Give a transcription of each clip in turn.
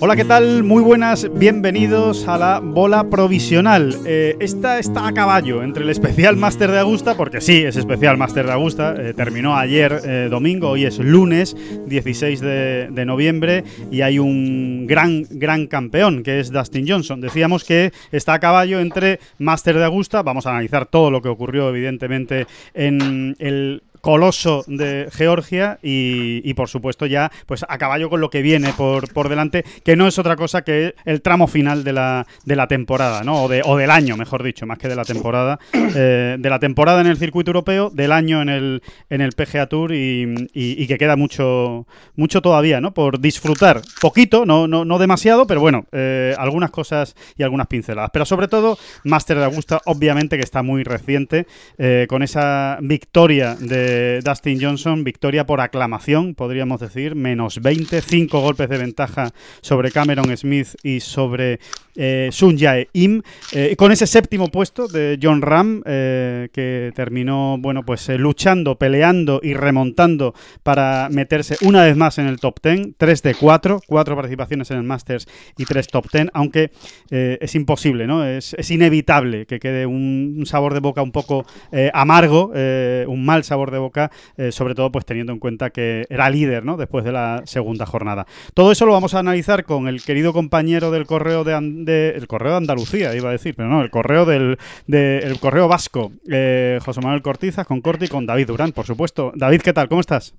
Hola, ¿qué tal? Muy buenas, bienvenidos a la bola provisional. Eh, esta está a caballo entre el especial Máster de Augusta, porque sí, es especial Máster de Augusta, eh, terminó ayer eh, domingo, hoy es lunes 16 de, noviembre y hay un gran, gran campeón que es Dustin Johnson. Decíamos que está a caballo entre Máster de Augusta, vamos a analizar todo lo que ocurrió evidentemente en el coloso de Georgia y, y, por supuesto ya pues a caballo con lo que viene por, por delante, que no es otra cosa que el tramo final de la, de la temporada, ¿no? O, de, o del año, mejor dicho, más que de la temporada. Eh, de la temporada en el circuito europeo, del año en el, en el PGA Tour y, y, que queda mucho, mucho todavía, ¿no? Por disfrutar. Poquito, no, no, no demasiado, pero bueno, eh, algunas cosas y algunas pinceladas. Pero sobre todo, Master de Augusta, obviamente que está muy reciente, eh, con esa victoria de Dustin Johnson, victoria por aclamación, podríamos decir, menos 20, 5 golpes de ventaja sobre Cameron Smith y sobre eh, Sun Jae Im, eh, con ese séptimo puesto de John Ram, eh, que terminó, bueno, pues eh, luchando, peleando y remontando para meterse una vez más en el top 10, 3 de 4, 4 participaciones en el Masters y 3 top 10, aunque eh, es imposible, ¿no? Es, es, inevitable que quede un, un sabor de boca un poco amargo, un mal sabor de boca, eh, sobre todo pues teniendo en cuenta que era líder ¿no? después de la segunda jornada. Todo eso lo vamos a analizar con el querido compañero del correo de, de el correo de Andalucía, iba a decir, pero no, el correo del de, correo vasco, eh, José Manuel Cortizas, con Corti y con David Durán, por supuesto. David, ¿qué tal? ¿Cómo estás?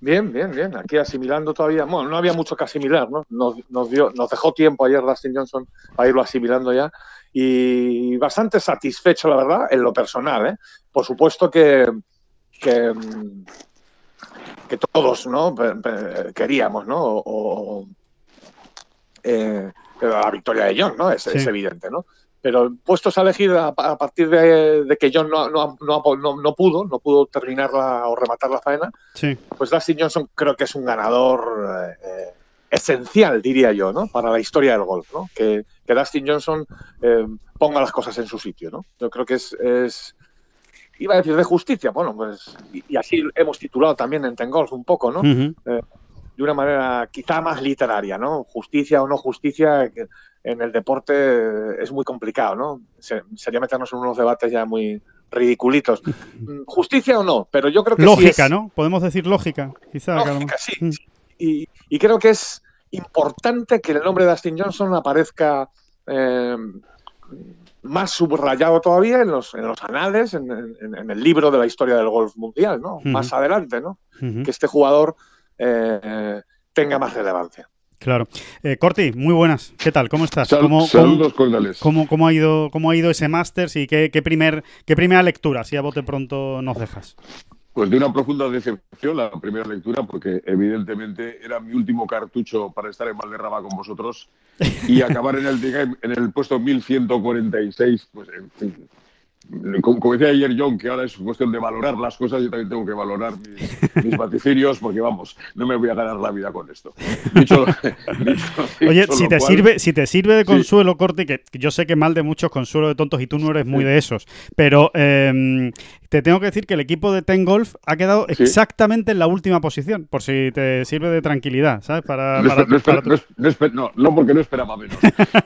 Bien, bien, bien. Aquí asimilando todavía. Bueno, no había mucho que asimilar, ¿no? Nos, dio, nos dejó tiempo ayer Dustin Johnson para irlo asimilando ya. Y bastante satisfecho, la verdad, en lo personal, ¿eh? Por supuesto que, que, que todos ¿no? queríamos, ¿no? O, eh, la victoria de John, ¿no? Es, sí. es, evidente, ¿no? Pero puestos a elegir a, a partir de, de, que John no, no, no, no, pudo, no pudo terminarla o rematar la faena, sí. pues Dustin Johnson creo que es un ganador eh, esencial, diría yo, ¿no? Para la historia del golf, ¿no? Que, que Dustin Johnson eh, ponga las cosas en su sitio, ¿no? Yo creo que es, es iba a decir de justicia, bueno, pues, y, y así hemos titulado también en Tengolf un poco, ¿no? Uh -huh. eh, de una manera quizá más literaria, ¿no? Justicia o no justicia en el deporte es muy complicado, ¿no? Se, sería meternos en unos debates ya muy ridiculitos. Justicia o no, pero yo creo que lógica, sí es... ¿no? Podemos decir lógica, quizá. Lógica, sí. Mm. Y, y, creo que es importante que el nombre de Dustin Johnson aparezca eh, más subrayado todavía en los, en los anales, en, en, en, el libro de la historia del golf mundial, ¿no? Uh -huh. Más adelante, ¿no? Uh -huh. Que este jugador eh, tenga más relevancia. Claro. Eh, Corti, muy buenas. ¿Qué tal? ¿Cómo estás? Sal ¿Cómo, saludos cómo, cordiales. ¿cómo, cómo, ha ido, ¿Cómo ha ido ese Masters y qué, qué, primer, qué primera lectura, si a bote pronto nos dejas? Pues de una profunda decepción la primera lectura, porque evidentemente era mi último cartucho para estar en Valderrama con vosotros y acabar en el, en el puesto 1146, pues en fin, como, como, decía ayer John, que ahora es cuestión de valorar las cosas, yo también tengo que valorar mis, mis vaticinios, porque vamos, no me voy a ganar la vida con esto. Dicho, dicho, Oye, dicho si, te cual, sirve, si te sirve de consuelo, sí. Corte, que yo sé que mal de muchos consuelo de tontos y tú no eres muy sí. de esos, pero eh, te tengo que decir que el equipo de Ten Golf ha quedado sí. exactamente en la última posición, por si te sirve de tranquilidad, ¿sabes? Para, no, para, no, para tu... no, no, porque no esperaba menos.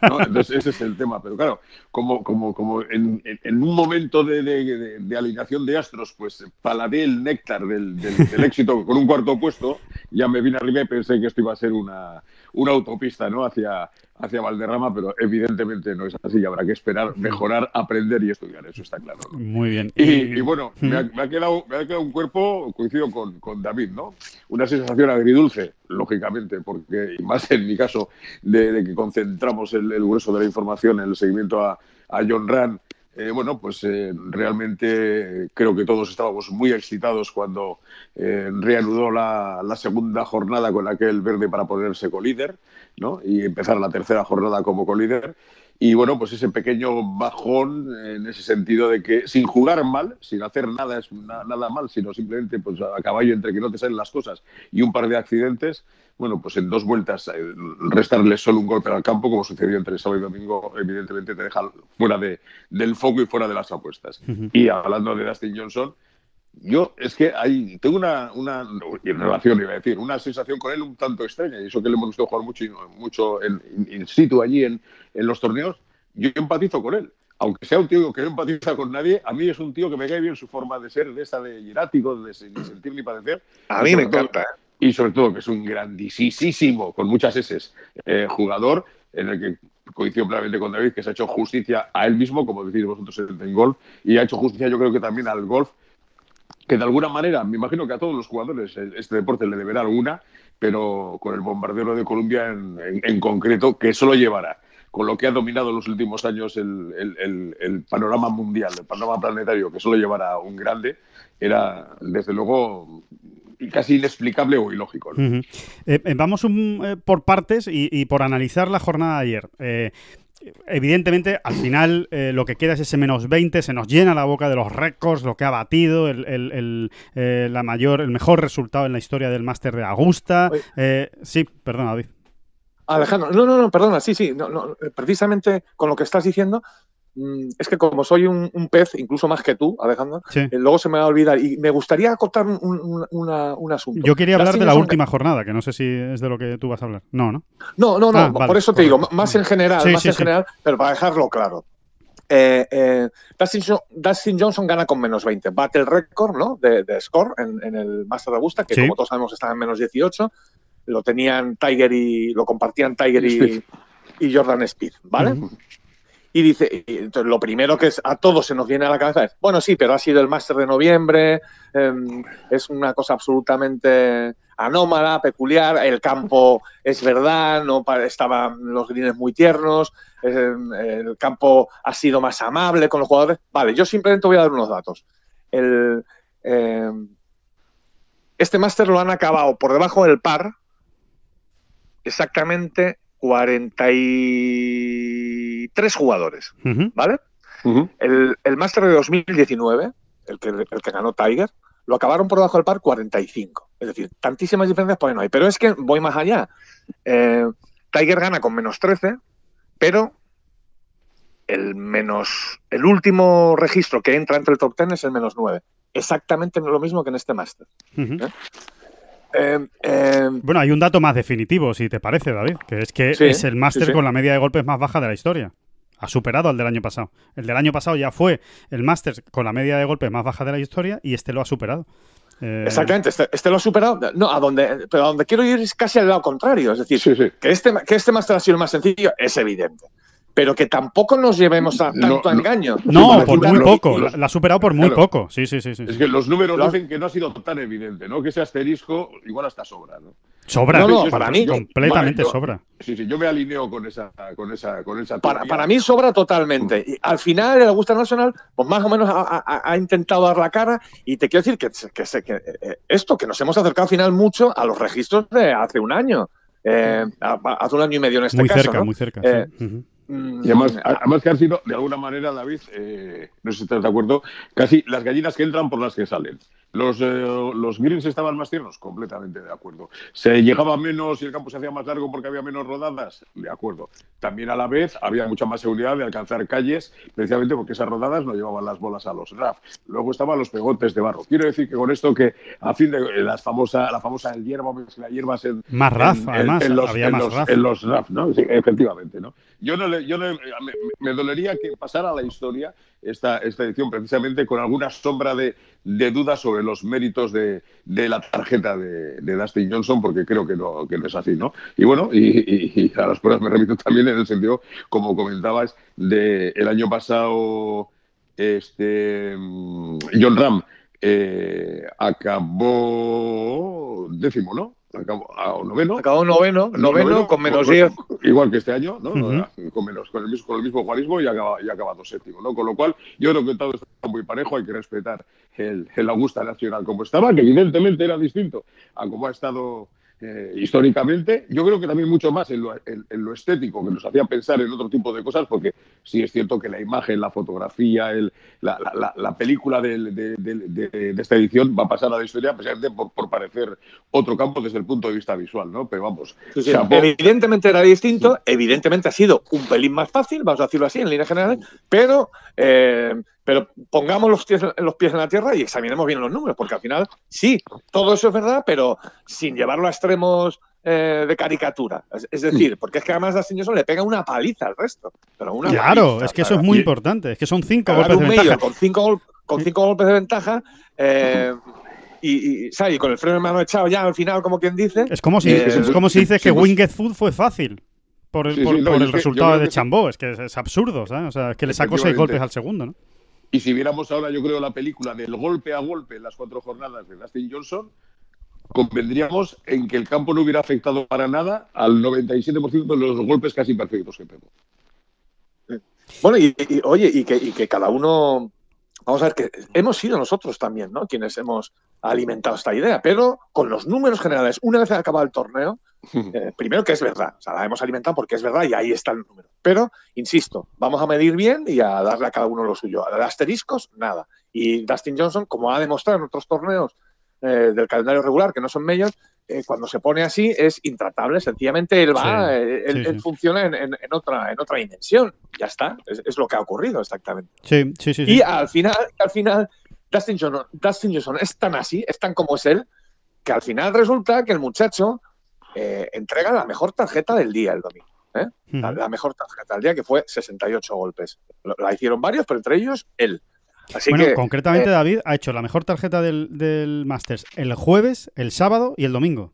Entonces, ese es el tema. Pero claro, como, como, como en, en un momento momento de, de, de, de, alineación de astros, pues paladé el néctar del, del, del, éxito con un cuarto puesto, ya me vine arriba y pensé que esto iba a ser una, una autopista ¿no? hacia, hacia Valderrama, pero evidentemente no es así. Habrá que esperar, mejorar, aprender y estudiar. Eso está claro. Muy bien. Y, bueno, me ha, quedado, me ha quedado un cuerpo, coincido con, con David, ¿no? Una sensación agridulce, lógicamente, porque, y más en mi caso, de, que concentramos el, grueso de la información en el seguimiento a, a John Rand eh, bueno, pues eh, realmente creo que todos estábamos muy excitados cuando eh, reanudó la, segunda jornada con aquel verde para ponerse colíder, ¿no? Y empezar la tercera jornada como colíder. Y bueno, pues ese pequeño bajón en ese sentido de que sin jugar mal, sin hacer nada, es nada mal, sino simplemente pues a caballo entre que no te salen las cosas y un par de accidentes, bueno, pues en dos vueltas eh, restarle solo un golpe al campo, como sucedió entre sábado y domingo, evidentemente te deja fuera de, del foco y fuera de las apuestas. Y hablando de Dustin Johnson, yo es que hay, tengo una, una relación, iba a decir, una sensación con él un tanto extraña, y eso que le hemos visto jugar mucho, mucho en, in situ allí en, en los torneos, yo empatizo con él aunque sea un tío que no empatiza con nadie, a mí es un tío que me cae bien su forma de ser, de esa de hierático, de ni sentir ni padecer. A mí me encanta. ¿eh? y sobre todo que es un grandísimo, con muchas S, eh, jugador en el que coincido plenamente con David, que se ha hecho justicia a él mismo, como decís vosotros en, golf, y ha hecho justicia yo creo que también al golf, que de alguna manera, me imagino que a todos los jugadores este deporte le deberá alguna, pero con el bombardero de Colombia en, concreto, que solo llevará con lo que ha dominado en los últimos años el, el, panorama mundial, el panorama planetario, que solo llevará un grande, era desde luego casi inexplicable o ilógico. Eh, eh, vamos eh, por partes y, por analizar la jornada de ayer. Evidentemente, al final lo que queda es ese menos 20, se nos llena la boca de los récords, lo que ha batido, el, la mayor, el mejor resultado en la historia del Máster de Augusta. sí, perdona, David. Alejandro, no, no, no, perdona, sí, sí, no, precisamente con lo que estás diciendo, es que como soy un, pez, incluso más que tú, Alejandro, eh, luego se me va a olvidar. Y me gustaría acotar un, asunto. Yo quería hablar de la última jornada, que no sé si es de lo que tú vas a hablar. No, ¿no? No, no, no. Ah, por eso te digo, más en general, más en general, pero para dejarlo claro. Eh, eh, Dustin, Johnson gana con menos 20. Bate el récord ¿no? de, score en, el Master Augusta, que como todos sabemos está en menos 18. Lo tenían Tiger y lo compartían Tiger y, Jordan Speed, ¿vale? Y dice, lo primero que a todos se nos viene a la cabeza es, bueno, sí, pero ha sido el máster de noviembre, em, es una cosa absolutamente anómala, peculiar, el campo es verdad, no estaban los greens muy tiernos, em, el campo ha sido más amable con los jugadores. Vale, yo simplemente voy a dar unos datos. El, em, este máster lo han acabado por debajo del par exactamente 43 jugadores, ¿vale? El, el Master de 2019, el que, el que ganó Tiger, lo acabaron por debajo del par 45. Es decir, tantísimas diferencias pues no hay. Pero es que voy más allá. Eh, Tiger gana con menos 13, pero el menos el último registro que entra entre el top 10 es el menos 9. Exactamente lo mismo que en este máster. Em, em, bueno, hay un dato más definitivo, si te parece, David, que es que es el máster con la media de golpes más baja de la historia. Ha superado al del año pasado. El del año pasado ya fue el máster con la media de golpes más baja de la historia y este lo ha superado. Eh, Exactamente, este, este, lo ha superado. No, a donde, pero a donde quiero ir es casi al lado contrario. Es decir, que este, que este máster ha sido el más sencillo es evidente pero que tampoco nos llevemos a tanto engaño. No, por muy poco. la ha superado por muy poco. Sí, sí, sí, sí. Es que los números dicen que no ha sido tan evidente, ¿no? Que ese asterisco igual hasta sobra, ¿no? Sobra, no, no, para mí completamente sobra. Sí, sí, yo me alineo con esa, con esa, con esa. Para, para, mí sobra totalmente. Y al final el Augusta Nacional, pues más o menos ha, intentado dar la cara. Y te quiero decir que, que, que, eh, esto, que nos hemos acercado al final mucho a los registros de hace un año. Eh, hace un año y medio en este muy caso. Cerca, ¿no? Muy cerca, muy cerca. Eh, Mm, y además, además que han sido, de alguna manera, David, eh, no sé si estás de acuerdo, casi las gallinas que entran por las que salen. Los, eh, los greens estaban más tiernos, completamente de acuerdo. Se llegaba menos y el campo se hacía más largo porque había menos rodadas, de acuerdo. También a la vez había mucha más seguridad de alcanzar calles, precisamente porque esas rodadas no llevaban las bolas a los RAF. Luego estaban los pegotes de barro. Quiero decir que con esto que a fin de las famosa, la famosa hierba, la hierba en, más RAF, además, en, los, había más RAF. en los RAF, ¿no? Sí, efectivamente, ¿no? Yo no, yo me, dolería que pasara la historia esta, esta edición precisamente con alguna sombra de, de dudas sobre los méritos de, de la tarjeta de, Dustin Johnson, porque creo que no, que no es así, ¿no? Y bueno, y, a las pruebas me remito también en el sentido, como comentabas, de el año pasado este John Ram eh, acabó décimo, ¿no? Acabó a noveno. Acabó noveno, noveno, noveno con menos 10. Igual que este año, ¿no? Uh -huh. con, menos, con, el mismo, con el mismo y ha y acabado séptimo, ¿no? Con lo cual, yo creo que todo está muy parejo, hay que respetar el, el Augusta Nacional como estaba, que evidentemente era distinto a como ha estado eh, históricamente, yo creo que también mucho más en lo, en, en lo, estético, que nos hacía pensar en otro tipo de cosas, porque sí es cierto que la imagen, la fotografía, el, la, la, la, película de, de, de, de, esta edición va a pasar a la historia precisamente por, por, parecer otro campo desde el punto de vista visual, ¿no? Pero vamos. Sí, sí. Evidentemente era distinto, evidentemente ha sido un pelín más fácil, vamos a decirlo así, en línea general, pero. Eh, pero pongamos los pies, los pies en la tierra y examinemos bien los números, porque al final, sí, todo eso es verdad, pero sin llevarlo a extremos eh, de caricatura. Es, es, decir, porque es que además Dustin le pega una paliza al resto. Pero una claro, paliza, es que eso es muy y, importante, es que son cinco golpes de ventaja. Con cinco, con cinco golpes de ventaja. Eh, y, y, ¿sabes? y, con el freno de mano echado ya al final, como quien dice. Es como si, eh, es como si dices que Winged Food fue fácil por el, sí, por, sí, no, por el resultado de Chambó. Es que es, es absurdo, ¿sabes? O sea, es que le sacó seis golpes al segundo, ¿no? Y si viéramos ahora, yo creo, la película del golpe a golpe en las cuatro jornadas de Dustin Johnson, convendríamos en que el campo no hubiera afectado para nada al 97% de los golpes casi perfectos que pegó. Bueno, y, oye, y que, cada uno, vamos a ver, que hemos sido nosotros también, ¿no? Quienes hemos alimentado esta idea, pero con los números generales, una vez acabado el torneo, eh, primero que es verdad, o sea, la hemos alimentado porque es verdad y ahí está el número. Pero, insisto, vamos a medir bien y a darle a cada uno lo suyo. A asteriscos, nada. Y Dustin Johnson, como ha demostrado en otros torneos eh, del calendario regular, que no son medios, eh, cuando se pone así es intratable. Sencillamente él va, sí, eh, él, sí, él sí. funciona en, en, en, otra, en otra dimensión. Ya está, es, es, lo que ha ocurrido exactamente. Sí, sí, sí. Y al final, al final Dustin Johnson, Dustin Johnson es tan así, es tan como es él, que al final resulta que el muchacho eh, entrega la mejor tarjeta del día el domingo. ¿eh? Uh -huh. la, la, mejor tarjeta del día, que fue 68 golpes. La hicieron varios, pero entre ellos él. Así bueno, que, concretamente eh, David ha hecho la mejor tarjeta del, del Masters el jueves, el sábado y el domingo.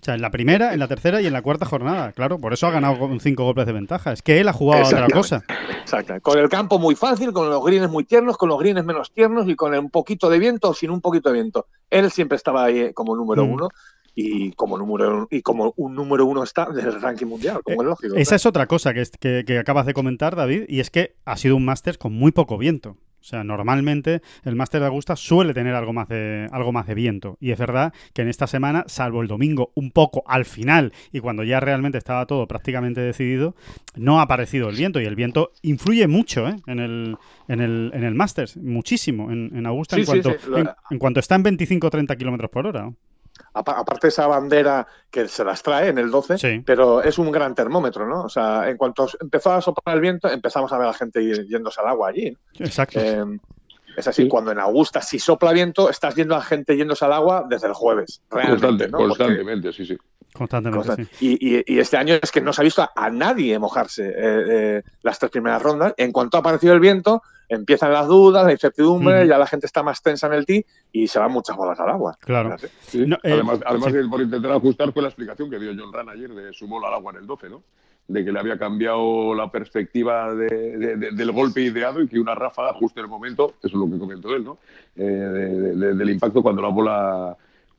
O sea, en la primera, en la tercera y en la cuarta jornada. Claro, por eso ha ganado con cinco golpes de ventaja. Es que él ha jugado a otra cosa. Exacto. Con el campo muy fácil, con los greens muy tiernos, con los greens menos tiernos y con un poquito de viento o sin un poquito de viento. Él siempre estaba ahí como número mm. uno y como número y como un número uno está del ranking mundial, como eh, es lógico. Esa es otra cosa que, es, que, que, acabas de comentar, David, y es que ha sido un Masters con muy poco viento. O sea, normalmente el Máster de Augusta suele tener algo más de algo más de viento. Y es verdad que en esta semana, salvo el domingo, un poco al final, y cuando ya realmente estaba todo prácticamente decidido, no ha aparecido el viento. Y el viento influye mucho ¿eh? en el en el, en el Masters, muchísimo en, en Augusta, sí, en, cuanto, sí, sí. En, en, cuanto está en 25 o 30 kilómetros por hora aparte esa bandera que se las trae en el 12, sí. pero es un gran termómetro, ¿no? O sea, en cuanto empezó a soplar el viento, empezamos a ver a la gente yéndose al agua allí. Exacto. Eh, es así, sí. cuando en Augusta, si sopla viento, estás viendo a gente yéndose al agua desde el jueves. Constante, ¿no? constantemente, Porque, sí, sí. Constantemente. Constant sí. y, y, y, este año es que no se ha visto a, a nadie mojarse eh, eh, las tres primeras rondas. En cuanto ha aparecido el viento, empiezan las dudas, la incertidumbre, mm. ya la gente está más tensa en el tee y se van muchas bolas al agua. Claro. Sí. No, eh, además, además sí. por intentar ajustar fue la explicación que dio John Ran ayer de su bola al agua en el 12, ¿no? De que le había cambiado la perspectiva de, de, de, del golpe ideado y que una ráfaga justo en el momento, eso es lo que comentó él, ¿no? Eh, del impacto cuando la bola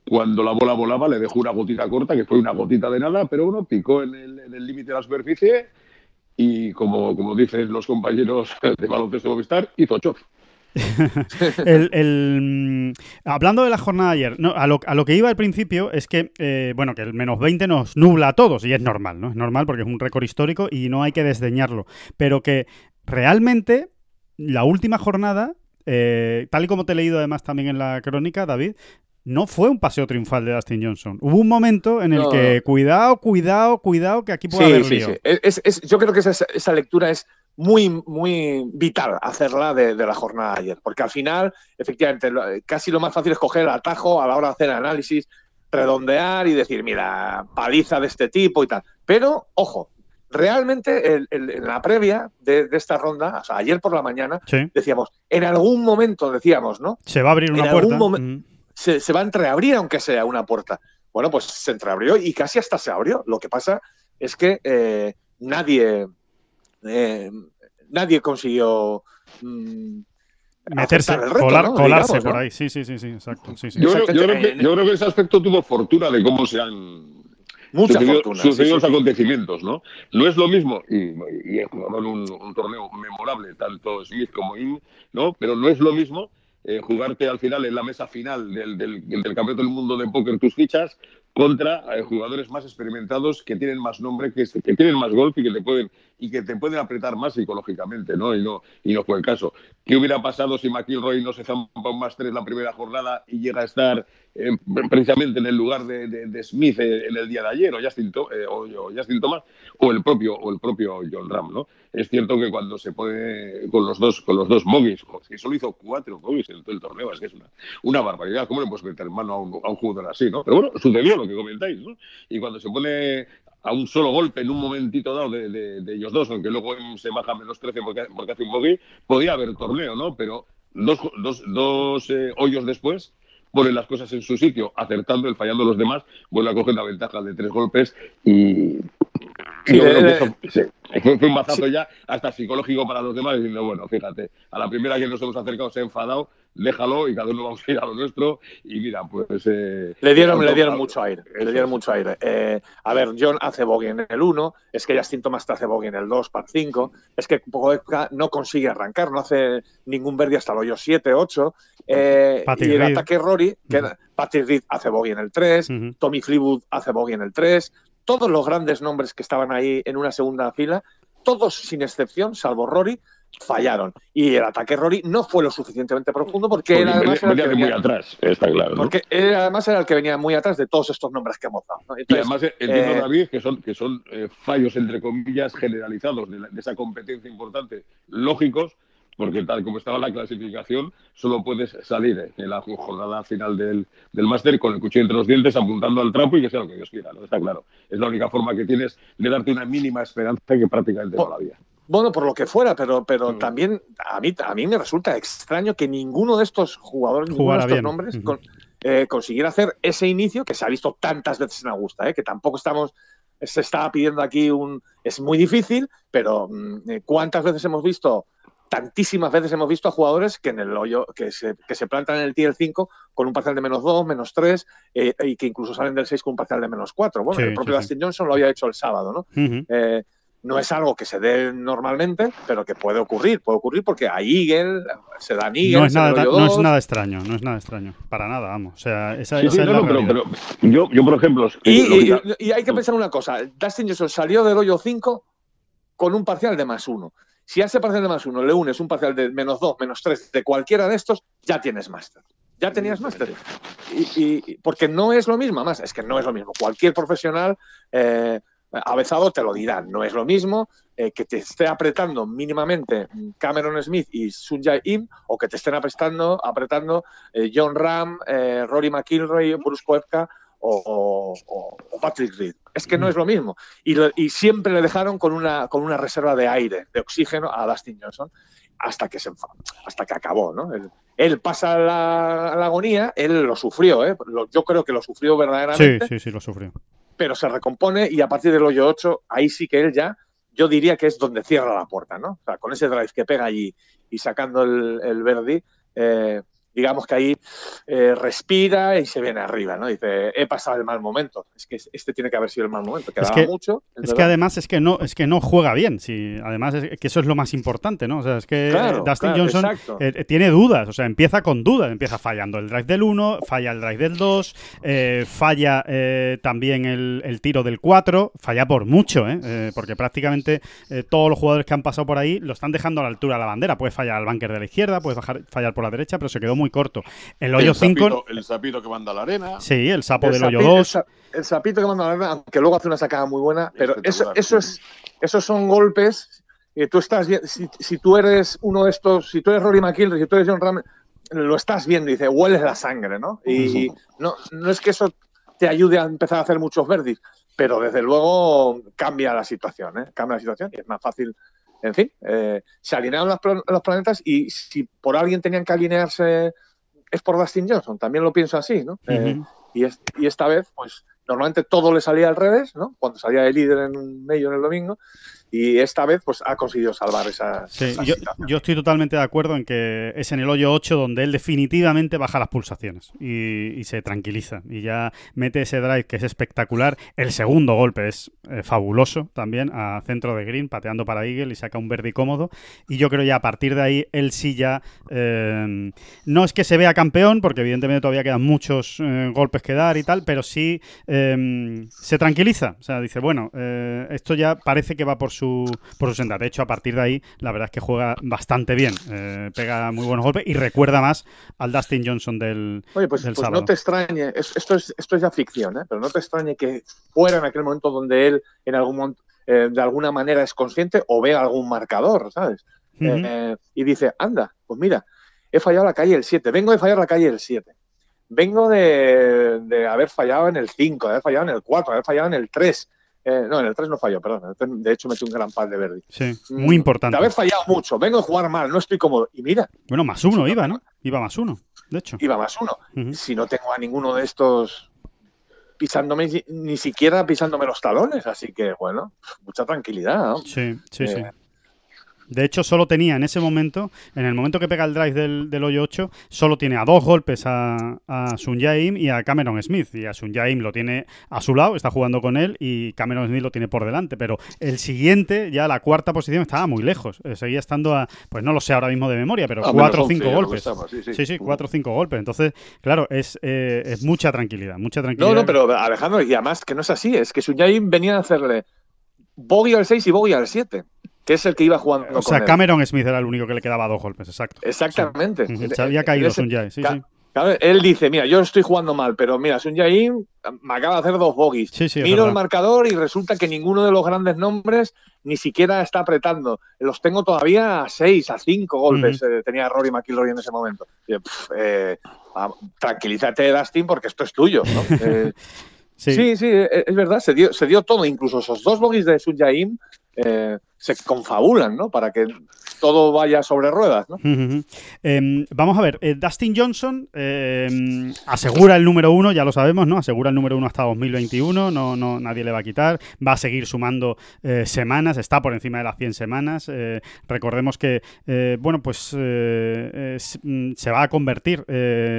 cuando la bola volaba le dejó una gotita corta, que fue una gotita de nada, pero bueno, picó en el límite de la superficie y como, como dicen los compañeros de baloncesto Movistar, hizo chof. el, el, mm, hablando de la jornada de ayer, a, lo, a, lo, que iba al principio es que, eh, bueno, que el menos 20 nos nubla a todos y es normal, ¿no? Es normal porque es un récord histórico y no hay que desdeñarlo. Pero que realmente la última jornada, eh, tal y como te he leído además también en la crónica, David, no fue un paseo triunfal de Dustin Johnson. Hubo un momento en el no, que, cuidado, cuidado, cuidado, que aquí puede sí, haber sí, lío. Sí. Es, es, yo creo que esa, esa, lectura es muy, muy vital hacerla de, de, la jornada de ayer, porque al final, efectivamente, casi lo más fácil es coger el atajo a la hora de hacer análisis, redondear y decir, mira, paliza de este tipo y tal. Pero, ojo, realmente en la previa de, esta ronda, o sea, ayer por la mañana, decíamos, en algún momento decíamos, ¿no? Se va a abrir una En puerta. Mm. Se, se va a entreabrir aunque sea una puerta. Bueno, pues se entreabrió y casi hasta se abrió. Lo que pasa es que eh, nadie, eh, nadie consiguió mm, Meterse, aceptar el reto, colar- ¿no? colarse Digamos, ¿no? por ahí. Sí, sí, sí, sí, exacto. Sí, sí. Yo, creo, yo creo Exactamente. que, yo creo que ese aspecto tuvo fortuna de cómo se han Mucha sucedido, fortuna. sí, sucedido sí, los sí. acontecimientos, ¿no? No es lo mismo, y, y he jugado en un, un torneo memorable, tanto Smith como In, ¿no? Pero no es lo mismo eh, jugarte al final en la mesa final del, del, del del Mundo de Póker tus fichas contra eh, jugadores más experimentados que tienen más nombre, que, que tienen más golf y que te pueden y que te pueden apretar más psicológicamente, ¿no? Y no y no fue el caso. ¿Qué hubiera pasado si McIlroy no se zampa un más tres la primera jornada y llega a estar eh, precisamente en el lugar de, Smith eh, en el día de ayer o Justin, eh, o, o Justin Thomas o el propio o el propio John Ram, ¿no? Es cierto que cuando se pone con los dos con los dos bogies, que solo hizo cuatro bogies en todo el torneo, es que es una, una barbaridad. ¿Cómo le puedes meter mano a un, a un jugador así, no? Pero bueno, sucedió lo que comentáis, ¿no? Y cuando se pone a un solo golpe en un momentito dado de, de- ellos dos, aunque luego se baja menos 13 porque, porque hace un bogey, podía haber torneo, ¿no? Pero dos, dos, dos eh, hoyos después ponen las cosas en su sitio, acertando, el fallando los demás, vuelve a coger la ventaja de tres golpes y... Sí, yo creo que eh, eso- sí, fue, fue un mazazo ya hasta psicológico para los demás, diciendo, bueno, fíjate, a la primera que nos hemos acercado se ha enfadado, déjalo y cada uno vamos a ir a lo nuestro y mira, pues... eh, Le dieron, le dieron mucho aire. Eso Le dieron es. mucho aire. Eh, a ver, John hace bogey en el 1, es que Justin Thomas te hace bogey en el 2, par 5, es que Pogoevka no consigue arrancar, no hace ningún verde hasta el hoyo 7, 8. Eh, Patrick y el Reed. ataque Rory, que Ujú. Patrick Reed hace bogey en el 3, Ujú. Tommy Fleetwood hace bogey en el 3. Todos los grandes nombres que estaban ahí en una segunda fila, todos sin excepción, salvo Rory, fallaron. Y el ataque Rory no fue lo suficientemente profundo porque, porque él además venía, era el venía que de muy venía- atrás, está claro. ¿no? porque él además era el que venía muy atrás de todos estos nombres que hemos dado. ¿no? Y además entiendo, eh, David, que son, que son eh, fallos, entre comillas, generalizados de, la- de esa competencia importante, lógicos, porque tal como estaba la clasificación, solo puedes salir en la jornada final del, del máster con el cuchillo entre los dientes, apuntando al trapo y que sea lo que Dios quiera, ¿no? Está claro. Es la única forma que tienes de darte una mínima esperanza que prácticamente no la había. Bueno, por lo que fuera, pero, pero Mm. también a mí, a mí me resulta extraño que ninguno de estos jugadores, ninguno de Jugara estos bien. nombres, con- eh, consiguiera hacer ese inicio que se ha visto tantas veces en Augusta, ¿eh? que tampoco estamos, se estaba pidiendo aquí un... Es muy difícil, pero mm, eh, ¿cuántas veces hemos visto? Tantísimas veces hemos visto a jugadores que en el hoyo, que se, que se plantan en el tier 5 con un parcial de menos 2, menos 3, eh, y que incluso salen del 6 con un parcial de menos 4. Bueno, Sí, el propio sí, Dustin Johnson lo había hecho el sábado, ¿no? Eh, no es algo que se dé normalmente, pero que puede ocurrir. Puede ocurrir porque a Eagle se dan Eagles. No es, nada, no es extraño, no es nada extraño. Para nada, vamos. O sea, esa, Sí, esa sí, es no, la no, pero, pero yo, yo, por ejemplo, Y, lo y- hay que pensar una cosa. Dustin Johnson salió del hoyo 5 con un parcial de más 1. Si a ese parcial de más 1 le unes un parcial de menos 2, menos 3 de cualquiera de estos, ya tienes máster. Ya tenías máster. Y, porque no es lo mismo, además, es que no es lo mismo. Cualquier profesional eh, avezado te lo dirá. No es lo mismo eh, que te esté apretando mínimamente Cameron Smith y Sunjay Im o que te estén apretando, apretando eh, John Ram, eh, Rory McIlroy, Bruce Koepka o, o- o Patrick Reed. Es que no es lo mismo. Y, lo- y siempre le dejaron con una, con una reserva de aire, de oxígeno a Dustin Johnson hasta que se hasta que acabó, ¿no? Él, él pasa la, la agonía, él lo sufrió, ¿eh? Lo- yo creo que lo sufrió Sí, verdaderamente, sí, sí, lo sufrió. pero se recompone y a partir del hoyo 8, ahí sí que él ya, yo diría que es donde cierra la puerta, ¿no? O sea, con ese drive que pega allí y sacando el, el verdi, eh, digamos que ahí eh, respira y se viene arriba, ¿no? Dice, he pasado el mal momento. Es que este tiene que haber sido el mal momento. Quedaba que- mucho. Es que además es que no, es que no juega bien. Sí, además es que eso es lo más importante, ¿no? O sea, es que Claro, Dustin claro, Johnson eh, eh, tiene dudas. O sea, empieza con dudas. Empieza fallando el drive del 1, falla el drive del 2, eh, falla eh, también el, el tiro del 4, falla por mucho, ¿eh? Eh, porque prácticamente eh, todos los jugadores que han pasado por ahí lo están dejando a la altura de la bandera. Puede fallar al bunker de la izquierda, puede fallar por la derecha, pero se quedó muy corto. El hoyo el, 5, sapito, el sapito que manda a la arena. sí, el sapo El del hoyo sapi- el 2. sa- El, sapito que manda a la arena, aunque luego hace una sacada muy buena, pero eso, eso es, esos son golpes que tú estás bien- si, si tú eres uno de estos, si tú eres Rory McIlroy, si tú eres John Ram, lo estás viendo y dice, hueles la sangre, ¿no? Y no, no es que eso te ayude a empezar a hacer muchos verdis, pero desde luego cambia la situación, ¿eh? cambia la situación y es más fácil. En fin, eh, se alinearon los, los, planetas y si por alguien tenían que alinearse es por Dustin Johnson, también lo pienso así, ¿no? Eh, y, es, y esta vez, pues normalmente todo le salía al revés, ¿no? Cuando salía el líder en medio en el domingo, y esta vez pues ha conseguido salvar esa, sí, yo, estoy totalmente de acuerdo en que es en el hoyo 8 donde él definitivamente baja las pulsaciones y, se tranquiliza y ya mete ese drive que es espectacular. El segundo golpe es eh, fabuloso también a centro de green, pateando para Eagle y saca un verde cómodo. Y yo creo ya a partir de ahí él sí ya eh, no es que se vea campeón porque evidentemente todavía quedan muchos eh, golpes que dar y tal, pero sí se tranquiliza. O sea, dice, bueno, esto ya parece que va por su, por su senda. De hecho, a partir de ahí, la verdad es que juega bastante bien. Eh, pega muy buenos golpes y recuerda más al Dustin Johnson del, Oye, pues, pues no te extrañe, esto, es, esto es ya ficción, ¿eh? pero no te extrañe que fuera en aquel momento donde él, en algún momento, eh, de alguna manera es consciente o ve algún marcador, ¿sabes? y dice, anda, pues mira, he fallado la calle el 7, vengo de fallar la calle el 7 vengo de, de, haber fallado en el 5, de haber fallado en el 4, de haber fallado en el 3. Eh, no, en el 3 no falló, perdón. de hecho, metí un gran par de Verdi. Sí, mm, muy importante. De haber fallado mucho. Vengo a jugar mal, no estoy cómodo. Y mira. Bueno, más uno iba, ¿no? Iba más uno, de hecho. Iba más uno. Si no tengo a ninguno de estos pisándome, ni siquiera pisándome los talones. Así que, bueno, mucha tranquilidad. ¿no? Sí, sí, sí. De hecho, solo tenía en ese momento, en el momento que pega el drive del, del hoyo 8, solo tiene a dos golpes a, a Sun Jaim y a Cameron Smith. Y a Sun Jaim lo tiene a su lado, está jugando con él, y Cameron Smith lo tiene por delante. Pero el siguiente, ya la cuarta posición, estaba muy lejos. Eh, seguía estando a, pues no lo sé ahora mismo de memoria, pero cuatro o cinco golpes. sí, sí. cuatro o cinco golpes. Entonces, claro, es, eh, es mucha tranquilidad, mucha tranquilidad. No, no, pero Alejandro, y además que no es así, es que Sun Jaim venía a hacerle bogey al 6 y bogey al 7 que es el que iba jugando. O sea, Cameron Smith era el único que le quedaba dos golpes, exacto. Exactamente. Se había caído Sun Jae, sí, sí. él dice, mira, yo estoy jugando mal, pero mira, Sun Jae me acaba de hacer dos bogies. Miro el marcador y resulta que ninguno de los grandes nombres ni siquiera está apretando. Los tengo todavía a seis, a cinco golpes. Eh, tenía Rory McIlroy en ese momento. Eh, tranquilízate, Dustin, porque esto es tuyo. Eh, sí. sí. es verdad, se dio, se dio todo, incluso esos dos bogies de Sun Jae eh, se confabulan, ¿no? Para que todo vaya sobre ruedas, ¿no? Em, vamos a ver, eh, Dustin Johnson em, asegura el número uno, ya lo sabemos, ¿no? Asegura el número uno hasta 2021, no, no, nadie le va a quitar, va a seguir sumando eh, semanas, está por encima de las 100 semanas. recordemos que, bueno, pues mm, se va a convertir,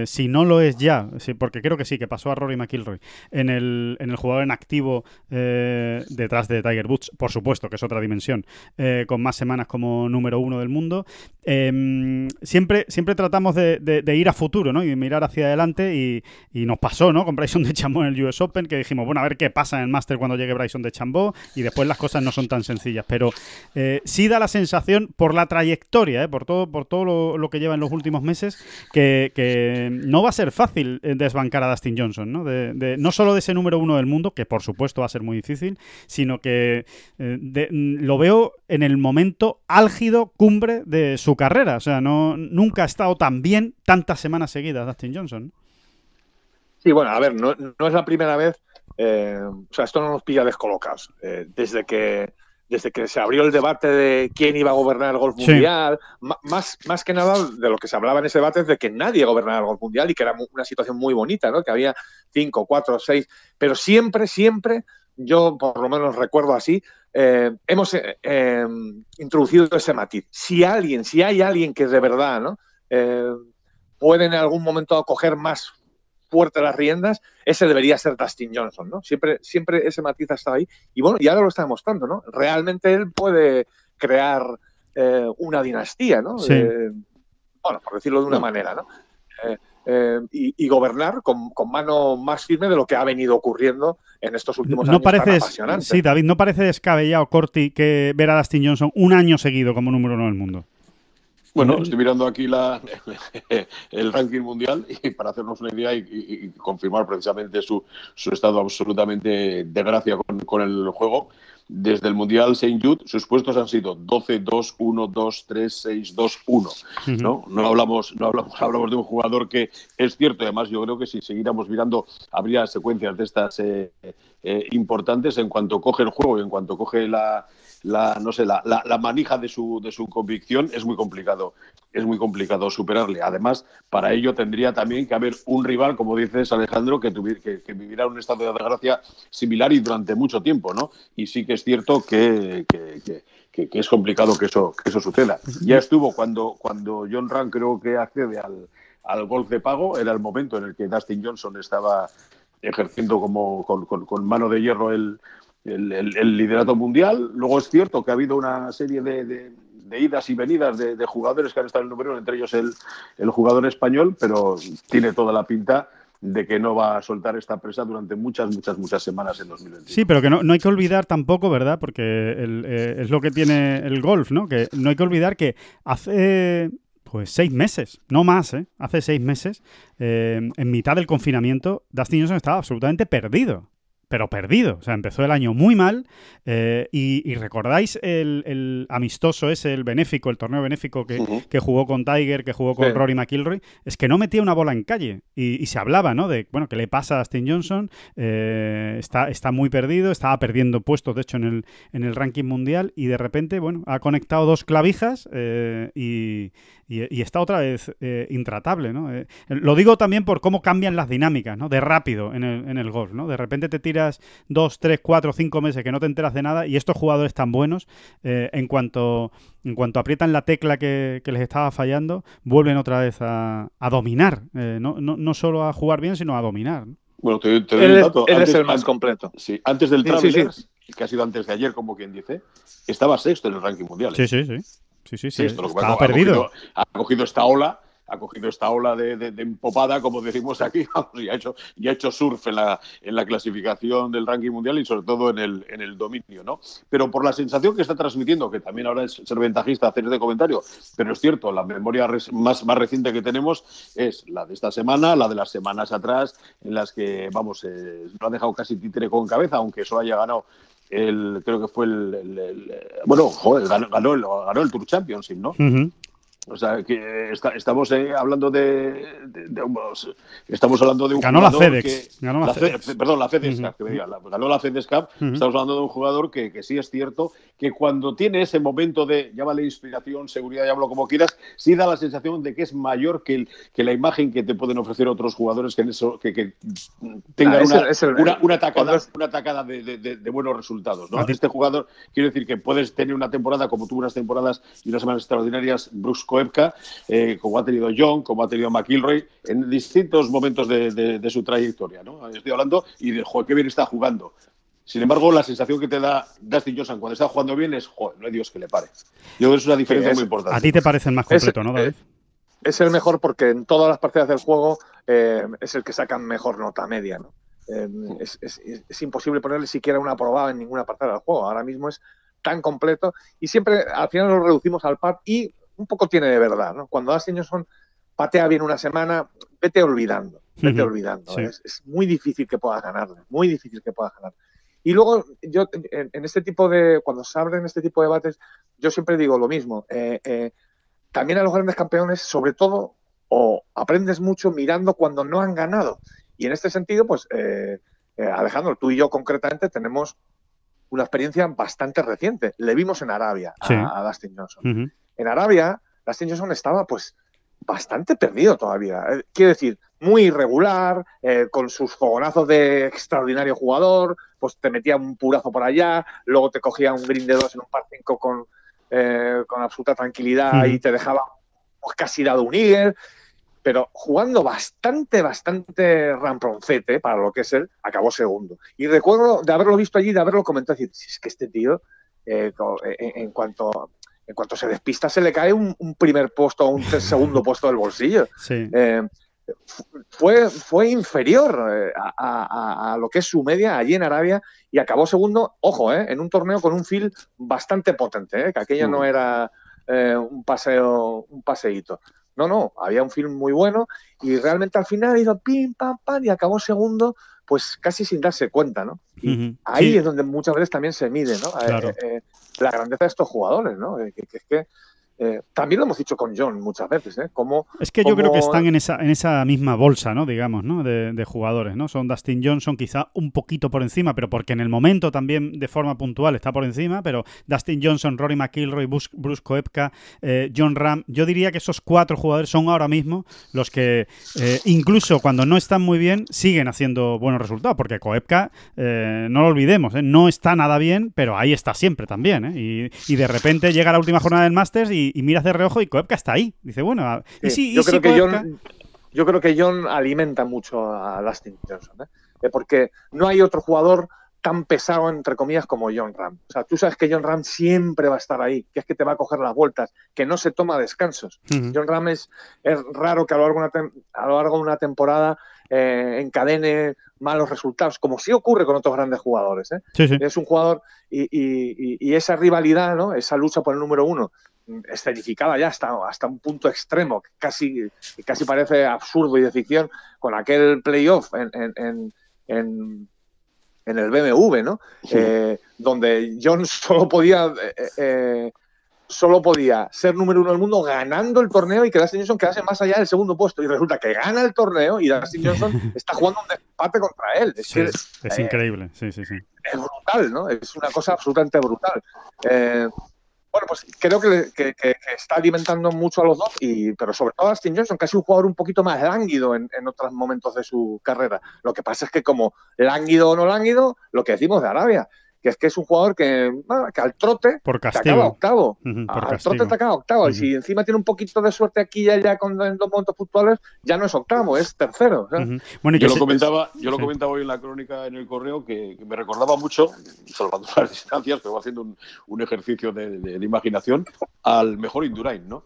si no lo es ya, porque creo que sí, que pasó a Rory McIlroy, en el, en el jugador en activo detrás de Tiger Woods, por supuesto, que eso otra dimensión, eh, con más semanas como número uno del mundo. Em, siempre, siempre tratamos de, ir a futuro, ¿no? Y mirar hacia adelante y, nos pasó, ¿no? Con Bryson de Chambó en el US Open, que dijimos, bueno, a ver qué pasa en el Master cuando llegue Bryson de Chambó y después las cosas no son tan sencillas, pero eh, sí da la sensación por la trayectoria, ¿eh? por todo, por todo lo, que lleva en los últimos meses, que, no va a ser fácil desbancar a Dustin Johnson, ¿no? No solo de ese número uno del mundo, que por supuesto va a ser muy difícil, sino que lo veo en el momento álgido, cumbre de su carrera. O sea, no, nunca ha estado tan bien tantas semanas seguidas Dustin Johnson. Sí, bueno, a ver, no, es la primera vez. Eh, o sea, esto no nos pilla descolocados. Eh, desde que desde que se abrió el debate de quién iba a gobernar el golf mundial, más, más que nada de lo que se hablaba en ese debate es de que nadie gobernaba el golf mundial y que era una situación muy bonita, ¿no? Que había cinco, cuatro, seis, pero siempre, siempre, yo por lo menos recuerdo así, eh, hemos eh, em, introducido ese matiz. Si alguien, si hay alguien que de verdad ¿no? Eh, puede en algún momento coger más fuerte las riendas, ese debería ser Dustin Johnson, ¿no? Siempre, siempre ese matiz ha estado ahí. Y bueno, ya lo está demostrando, ¿no? Realmente él puede crear una dinastía, ¿no? bueno, por decirlo de una manera, ¿no? Eh, y, gobernar con, mano más firme de lo que ha venido ocurriendo en estos últimos no años. Parece, sí, David, ¿no parece descabellado, Corti, que ver a Dustin Johnson un año seguido como número uno del mundo? Bueno, estoy mirando aquí la, el ranking mundial y para hacernos una idea y, confirmar precisamente su, su, estado absolutamente de gracia con, con, el juego. Desde el Mundial St. Jude, sus puestos han sido 12, 2, 1, 2, 3, 6, 2, 1. ¿no? No, hablamos, no hablamos, hablamos de un jugador que es cierto, además yo creo que si siguiéramos mirando habría secuencias de estas eh, eh, importantes en cuanto coge el juego y en cuanto coge la, la, no sé, la, la, manija de su, de su convicción, es muy complicado. Es muy complicado superarle. Además, para ello tendría también que haber un rival, como dices Alejandro, que, tuviera, que, viviera un estado de desgracia similar y durante mucho tiempo, ¿no? Y sí que es cierto que, que, es complicado que eso, que eso suceda. Ya estuvo cuando, cuando John Rand creo que accede al, al golf de pago, era el momento en el que Dustin Johnson estaba ejerciendo como con, con mano de hierro el, el, liderato mundial. Luego es cierto que ha habido una serie de, idas y venidas de, jugadores que han estado en el número, entre ellos el, jugador español, pero tiene toda la pinta de que no va a soltar esta presa durante muchas, muchas, muchas semanas en 2020. Sí, pero que no, hay que olvidar tampoco, ¿verdad? Porque eh, es lo que tiene el golf, ¿no? Que no hay que olvidar que hace pues seis meses, no más, ¿eh? Hace seis meses, eh, en mitad del confinamiento, Dustin Johnson estaba absolutamente perdido pero perdido. O sea, empezó el año muy mal. Eh, y, recordáis el, amistoso ese, el benéfico, el torneo benéfico que, jugó con Tiger, que jugó con Rory McIlroy. Es que no metía una bola en calle. Y, se hablaba, ¿no? De, bueno, ¿qué le pasa a Stin Johnson? Eh, está, está muy perdido, estaba perdiendo puestos, de hecho, en el, en el ranking mundial. Y de repente, bueno, ha conectado dos clavijas eh, y, está otra vez intratable, ¿no? lo digo también por cómo cambian las dinámicas, ¿no? De rápido en el, en el golf, ¿no? De repente te tira dos, tres, cuatro, cinco meses que no te enteras de nada y estos jugadores tan buenos, eh, en, cuanto, en cuanto aprietan la tecla que, les estaba fallando, vuelven otra vez a, dominar, eh, no, no, no, solo a jugar bien, sino a dominar. Bueno, te, doy un dato. Él es el más completo. Sí, antes del Travelers, que ha sido antes de ayer, como quien dice, estaba sexto en el ranking mundial. Sí, sí, sí. Sí, sí, sí. Estaba perdido. ha cogido esta ola ha cogido esta ola de, empopada, como decimos aquí, y ha hecho, y ha hecho surf en la, en la clasificación del ranking mundial y sobre todo en el, en el dominio, ¿no? Pero por la sensación que está transmitiendo, que también ahora es ser ventajista hacer este comentario, pero es cierto, la memoria más, más reciente que tenemos es la de esta semana, la de las semanas atrás, en las que, vamos, eh, no ha dejado casi títere con cabeza, aunque eso haya ganado el, creo que fue el, bueno, joder, ganó, ganó, el, Tour Championship, ¿no? O sea, que estamos eh, hablando de, estamos hablando de un ganó jugador la FedEx, que ganó la, FedEx. perdón, la FedEx Cup, que me diga, ganó la FedEx Cup. Estamos hablando de un jugador que, que, sí es cierto que cuando tiene ese momento de, llámale inspiración, seguridad, llámalo como quieras, sí da la sensación de que es mayor que, el, que la imagen que te pueden ofrecer otros jugadores que en eso que, que tengan ah, una, una, atacada, una atacada de, de, buenos resultados. ¿no? Este jugador, quiero decir que puedes tener una temporada como tuvo unas temporadas y unas semanas extraordinarias, brusco eh, como ha tenido John, como ha tenido McIlroy, en distintos momentos de, su trayectoria. ¿no? Estoy hablando y de, joder, qué bien está jugando. Sin embargo, la sensación que te da Dustin Johnson cuando está jugando bien es, joder, no hay Dios que le pare. Yo creo que es una diferencia muy importante. A ti te parece el más completo, ¿no, David? Es el mejor porque en todas las partidas del juego eh, es el que saca mejor nota media, ¿no? Eh, es, imposible ponerle siquiera una probada en ninguna partida del juego. Ahora mismo es tan completo y siempre al final lo reducimos al par y un poco tiene de verdad, ¿no? Cuando Dustin Johnson patea bien una semana, vete olvidando, vete olvidando. Es, muy difícil que puedas ganarle, muy difícil que puedas ganar. Y luego, yo en, este tipo de, cuando se abren este tipo de debates, yo siempre digo lo mismo. Eh, eh, también a los grandes campeones, sobre todo, o aprendes mucho mirando cuando no han ganado. Y en este sentido, pues, eh, Alejandro, tú y yo concretamente tenemos una experiencia bastante reciente. Le vimos en Arabia a, Dustin Johnson en Arabia, Dustin Johnson estaba pues bastante perdido todavía. Eh, quiero decir, muy irregular, eh, con sus fogonazos de extraordinario jugador, pues te metía un purazo por allá, luego te cogía un green de dos en un par 5 con, eh, con absoluta tranquilidad y te dejaba pues, casi dado un eagle, pero jugando bastante, bastante ramproncete para lo que es él, acabó segundo. Y recuerdo de haberlo visto allí, de haberlo comentado, decir, si es que este tío, en cuanto en cuanto se despista se le cae un, primer puesto o un segundo puesto del bolsillo. Eh, fue, fue inferior eh, a, lo que es su media allí en Arabia y acabó segundo, ojo, eh, en un torneo con un feel bastante potente, que aquello no era un paseo, un paseíto. No, no, había un film muy bueno y realmente al final hizo pim, pam, pam y acabó segundo pues casi sin darse cuenta, ¿no? Y ahí Sí. es donde muchas veces también se mide, ¿no? Eh, Claro. eh, eh, la grandeza de estos jugadores, ¿no? Eh, que, que es que eh, también lo hemos dicho con John muchas veces, ¿eh? Como Es que yo creo que están en esa, en esa misma bolsa, ¿no? Digamos, ¿no? De, de jugadores, ¿no? Son Dustin Johnson quizá un poquito por encima, pero porque en el momento también de forma puntual está por encima, pero Dustin Johnson, Rory McIlroy, Bus- Bruce Koepka, eh, John Ram, yo diría que esos cuatro jugadores son ahora mismo los que eh, incluso cuando no están muy bien siguen haciendo buenos resultados, porque Koepka, eh, no lo olvidemos, ¿eh? no está nada bien, pero ahí está siempre también, ¿eh? Y, y de repente llega la última jornada del Masters y, y miras de reojo y Koepka está ahí. Dice, bueno, y Sí, y yo si creo que Koepka- John, yo creo que John alimenta mucho a Dustin Johnson, ¿eh? Eh, porque no hay otro jugador tan pesado entre comillas como John Ram. O sea, tú sabes que John Ram siempre va a estar ahí, que es que te va a coger las vueltas, que no se toma descansos. John Ram es, es raro que a lo largo de una, tem- a lo largo de una temporada eh, encadene malos resultados, como sí ocurre con otros grandes jugadores. ¿eh? Sí, sí. Es un jugador y, y- y- y esa rivalidad, ¿no? esa lucha por el número uno, escenificada ya hasta, hasta un punto extremo, que casi, que casi parece absurdo y de ficción, con aquel playoff en, en, en, en- en el BMW, ¿no? Eh, donde John solo podía eh, eh, solo podía ser número uno del mundo ganando el torneo y que Dustin Johnson quedase más allá del segundo puesto. Y resulta que gana el torneo y Dustin Johnson está jugando un empate contra él. Es, Sí, es increíble, sí, sí, sí. es brutal, ¿no? Es una cosa absolutamente brutal. Bueno, pues creo que, está alimentando mucho a los dos, y, pero sobre todo a Dustin Johnson, casi un jugador un poquito más lánguido en, en otros momentos de su carrera. Lo que pasa es que como lánguido o no lánguido, lo que decimos de Arabia, que es que es un jugador que, que al trote Por te acaba octavo. Por Al castigo. trote te acaba octavo. Y si encima tiene un poquito de suerte aquí y allá con, en dos momentos puntuales, ya no es octavo, es tercero. Yo lo se- comentaba, yo lo sí. comentaba hoy en la crónica en el correo que, que me recordaba mucho, salvando las distancias, pero haciendo un, un ejercicio de, de- de imaginación, al mejor Indurain, ¿no?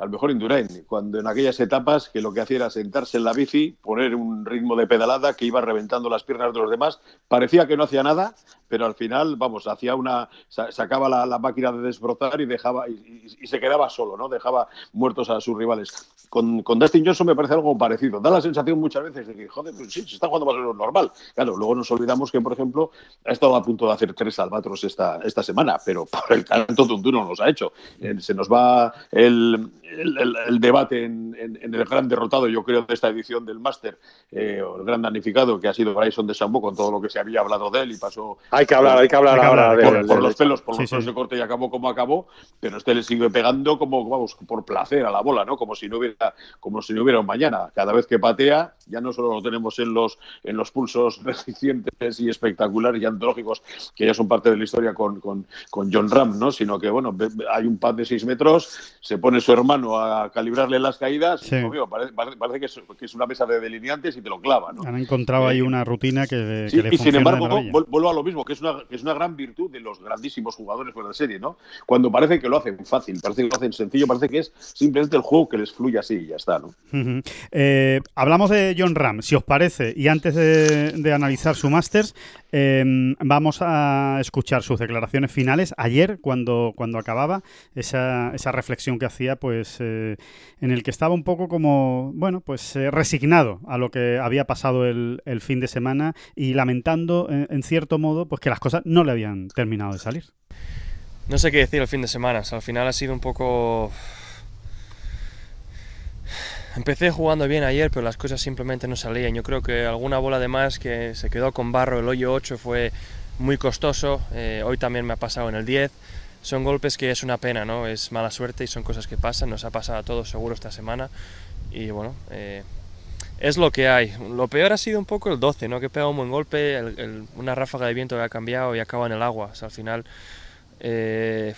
Al mejor Indurain, cuando en aquellas etapas que lo que hacía era sentarse en la bici, poner un ritmo de pedalada que iba reventando las piernas de los demás, parecía que no hacía nada, pero al final, vamos, hacía una, sa- sacaba la, máquina de desbrozar y dejaba y se quedaba solo, ¿no? Dejaba muertos a sus rivales. Con, con Dustin Johnson me parece algo parecido. Da la sensación muchas veces de que, joder, pues sí, se está jugando más o menos normal. Claro, luego nos olvidamos que, por ejemplo, ha estado a punto de hacer tres albatros esta, esta semana, pero por el tanto Tuntú no nos ha hecho. Eh, se nos va el, el- el- el debate en, en- en el gran derrotado, yo creo, de esta edición del Máster, eh, o el gran damnificado, que ha sido Bryson de Sambo, con todo lo que se había hablado de él y pasó Hay que hablar, hay que hablar Hay que ahora de- por, los pelos, por Sí, los sí. pelos de corte y acabó como acabó, pero este le sigue pegando como, vamos, por placer a la bola, ¿no? Como si no hubiera, como si no hubiera un mañana. Cada vez que patea, ya no solo lo tenemos en los, en los pulsos recientes y espectaculares y antológicos, que ya son parte de la historia con, con, con John Ram, ¿no? Sino que, bueno, hay un pad de 6 metros, se pone su hermano a calibrarle las caídas, Sí. y, parece, que, es, que es una mesa de delineantes y te lo clava, ¿no? Han encontrado ahí una rutina que, Sí, que le y sin funciona de embargo, vol- vuelvo a lo mismo, que es, una, que es una gran virtud de los grandísimos jugadores fuera de serie, ¿no? Cuando parece que lo hacen fácil, parece que lo hacen sencillo, parece que es simplemente el juego que les fluye así y ya está, ¿no? Eh, hablamos de John Ram, si os parece, y antes de, de analizar su Masters, eh, vamos a escuchar sus declaraciones finales ayer, cuando, cuando acababa esa, esa reflexión que hacía, pues eh, en el que estaba un poco como, bueno, pues eh, resignado a lo que había pasado el, el fin de semana y lamentando, en, en cierto modo, pues que las cosas no le habían terminado de salir. No sé qué decir el fin de semana. o sea, al final ha sido un poco. Empecé jugando bien ayer, pero las cosas simplemente no salían. Yo creo que alguna bola de más que se quedó con barro, el hoyo 8 fue muy costoso. eh, hoy también me ha pasado en el 10. Son golpes que es una pena, ¿no? Es mala suerte y son cosas que pasan. Nos ha pasado a todos seguro esta semana. Y bueno, eh, es lo que hay. Lo peor ha sido un poco el 12, ¿no? Que pega un buen golpe, el- el- una ráfaga de viento que ha cambiado y acaba en el agua. O sea, al final eh,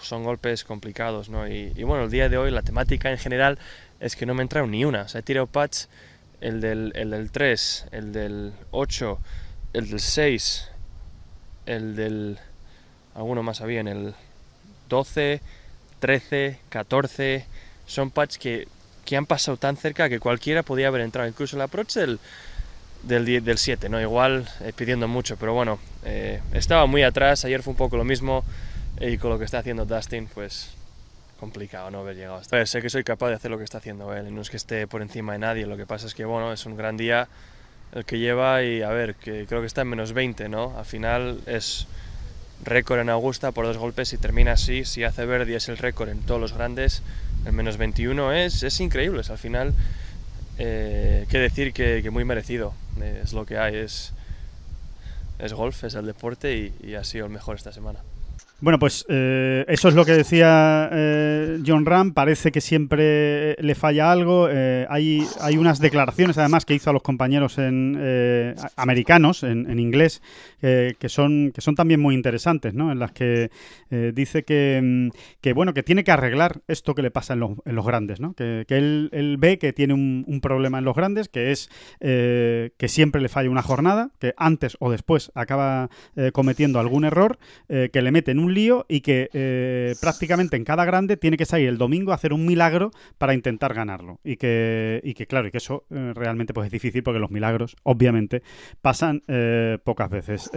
son golpes complicados, ¿no? Y, y bueno, el día de hoy la temática en general es que no me entraron ni una. O sea, he tirado el del, el del 3, el del 8, el del 6, el del... Alguno más había en el 12, 13, 14. Son putts que, que han pasado tan cerca que cualquiera podía haber entrado. Incluso el approach del, del, die- del 7, ¿no? Igual eh, pidiendo mucho, pero bueno, eh, estaba muy atrás, ayer fue un poco lo mismo y con lo que está haciendo Dustin, pues complicado no haber llegado hasta. Sé que soy capaz de hacer lo que está haciendo él, no es que esté por encima de nadie, lo que pasa es que bueno, es un gran día el que lleva y a ver, que creo que está en menos 20, ¿no? Al final es récord en Augusta por dos golpes y termina así. Si hace Verdi es el récord en todos los grandes, el menos 21 es, es increíble. al final, eh, decir que, muy merecido. es lo que hay, es, es golf, es el deporte y, y ha sido el mejor esta semana. Bueno, pues eh, eso es lo que decía eh, John Ram. Parece que siempre le falla algo. Eh, hay, hay unas declaraciones, además, que hizo a los compañeros en, americanos, en, inglés, que, son, que son también muy interesantes, ¿no? En las que dice que, mm, que, bueno, que tiene que arreglar esto que le pasa en los, en grandes, ¿no? Que, él, él, ve que tiene un, un, problema en los grandes, que es que siempre le falla una jornada, que antes o después acaba cometiendo algún error, que le mete en un lío y que eh, prácticamente en cada grande tiene que salir el domingo a hacer un milagro para intentar ganarlo. Y que, y que claro, y que eso eh, realmente pues es difícil porque los milagros, obviamente, pasan eh, pocas veces.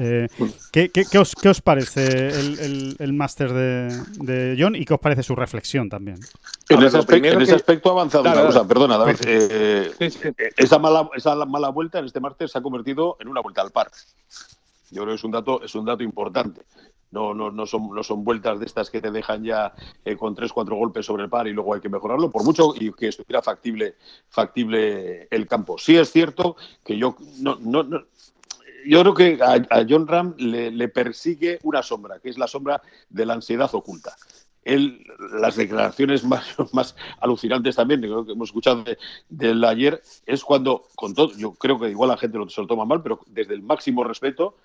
¿qué, qué, os, ¿qué, os, parece el, el, máster de, John y qué os parece su reflexión también? En, ese, aspecto, ha avanzado una cosa, perdona, David. esa, mala, esa mala vuelta en este máster se ha convertido en una vuelta al par. Yo creo que es un dato, es un dato importante. No, no, no, son, no son vueltas de estas que te dejan ya eh, con tres, cuatro golpes sobre el par y luego hay que mejorarlo, por mucho y que estuviera factible, factible el campo. Sí es cierto que yo no, no, yo creo que a, John Ram le, persigue una sombra, que es la sombra de la ansiedad oculta. Él, las declaraciones más, más alucinantes también, que hemos escuchado del ayer, es cuando, con todo, yo creo que igual la gente lo, se lo toma mal, pero desde el máximo respeto,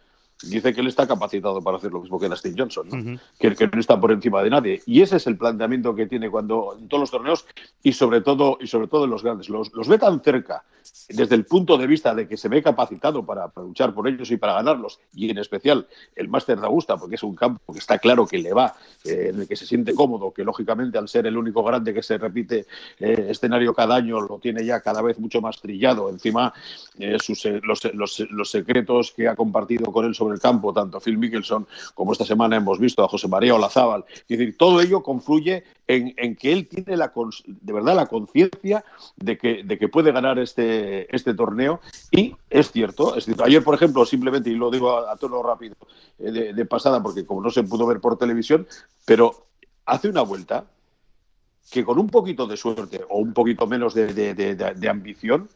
dice que él está capacitado para hacer lo mismo que Dustin Johnson, que, que, no está por encima de nadie. Y ese es el planteamiento que tiene cuando en todos los torneos y sobre todo, y sobre todo en los grandes. Los, los ve tan cerca desde el punto de vista de que se ve capacitado para, luchar por ellos y para ganarlos, y en especial el Máster de Augusta, porque es un campo que está claro que le va, eh, en el que se siente cómodo, que lógicamente al ser el único grande que se repite eh, escenario cada año, lo tiene ya cada vez mucho más trillado. Encima, eh, los, los, los, secretos que ha compartido con él sobre el campo, tanto Phil Mickelson como esta semana hemos visto a José María Olazábal. Es decir, todo ello confluye en, que él tiene la, de verdad la conciencia de que, de que puede ganar este, este torneo. Y es cierto, es ayer, por ejemplo, simplemente, y lo digo a, tono rápido eh, de, pasada, porque como no se pudo ver por televisión, pero hace una vuelta que con un poquito de suerte o un poquito menos de, ambición,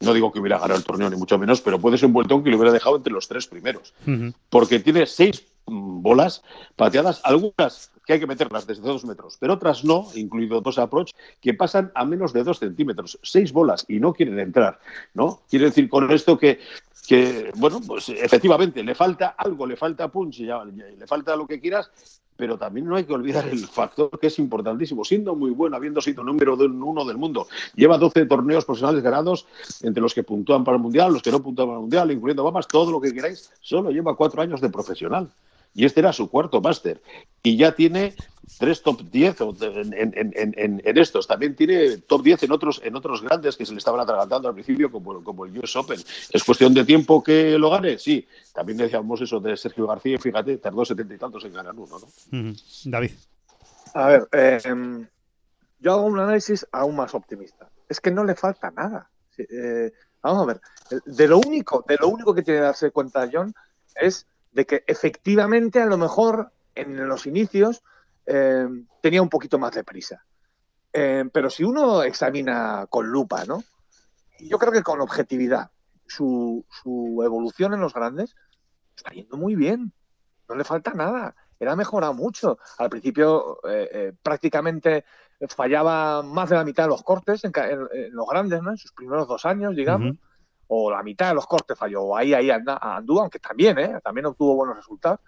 no digo que hubiera ganado el torneo ni mucho menos, pero puede ser un vueltón que lo hubiera dejado entre los tres primeros. Porque tiene seis mm, bolas pateadas, algunas que hay que meterlas desde dos metros, pero otras no, incluido dos approach, que pasan a menos de dos centímetros, seis bolas y no quieren entrar, ¿no? Quiere decir con esto que, bueno, pues efectivamente le falta algo, le falta punch, ya, le falta lo que quieras, pero también no hay que olvidar el factor que es importantísimo, siendo muy bueno, habiendo sido número uno del mundo, lleva 12 torneos profesionales ganados, entre los que puntúan para el Mundial, los que no puntúan para el Mundial, incluyendo Bahamas, todo lo que queráis, solo lleva cuatro años de profesional. Y este era su cuarto máster. Y ya tiene tres top 10 en, estos. También tiene top 10 en otros, en otros grandes que se le estaban atragantando al principio, como, como el US Open. ¿Es cuestión de tiempo que lo gane? Sí. También decíamos eso de Sergio García, fíjate, tardó setenta y tantos en ganar uno. ¿no? David. A ver, em, yo hago un análisis aún más optimista. Es que no le falta nada. Eh, vamos a ver. De lo único, de lo único que tiene que darse cuenta John es de que efectivamente a lo mejor en los inicios eh, tenía un poquito más de prisa. Eh, pero si uno examina con lupa, ¿no? Yo creo que con objetividad, su, evolución en los grandes está yendo muy bien. No le falta nada. Él ha mejorado mucho. Al principio eh, prácticamente fallaba más de la mitad de los cortes en, los grandes, ¿no? En sus primeros dos años, digamos o la mitad de los cortes falló, o ahí, ahí anduvo, aunque también, ¿eh? también obtuvo buenos resultados.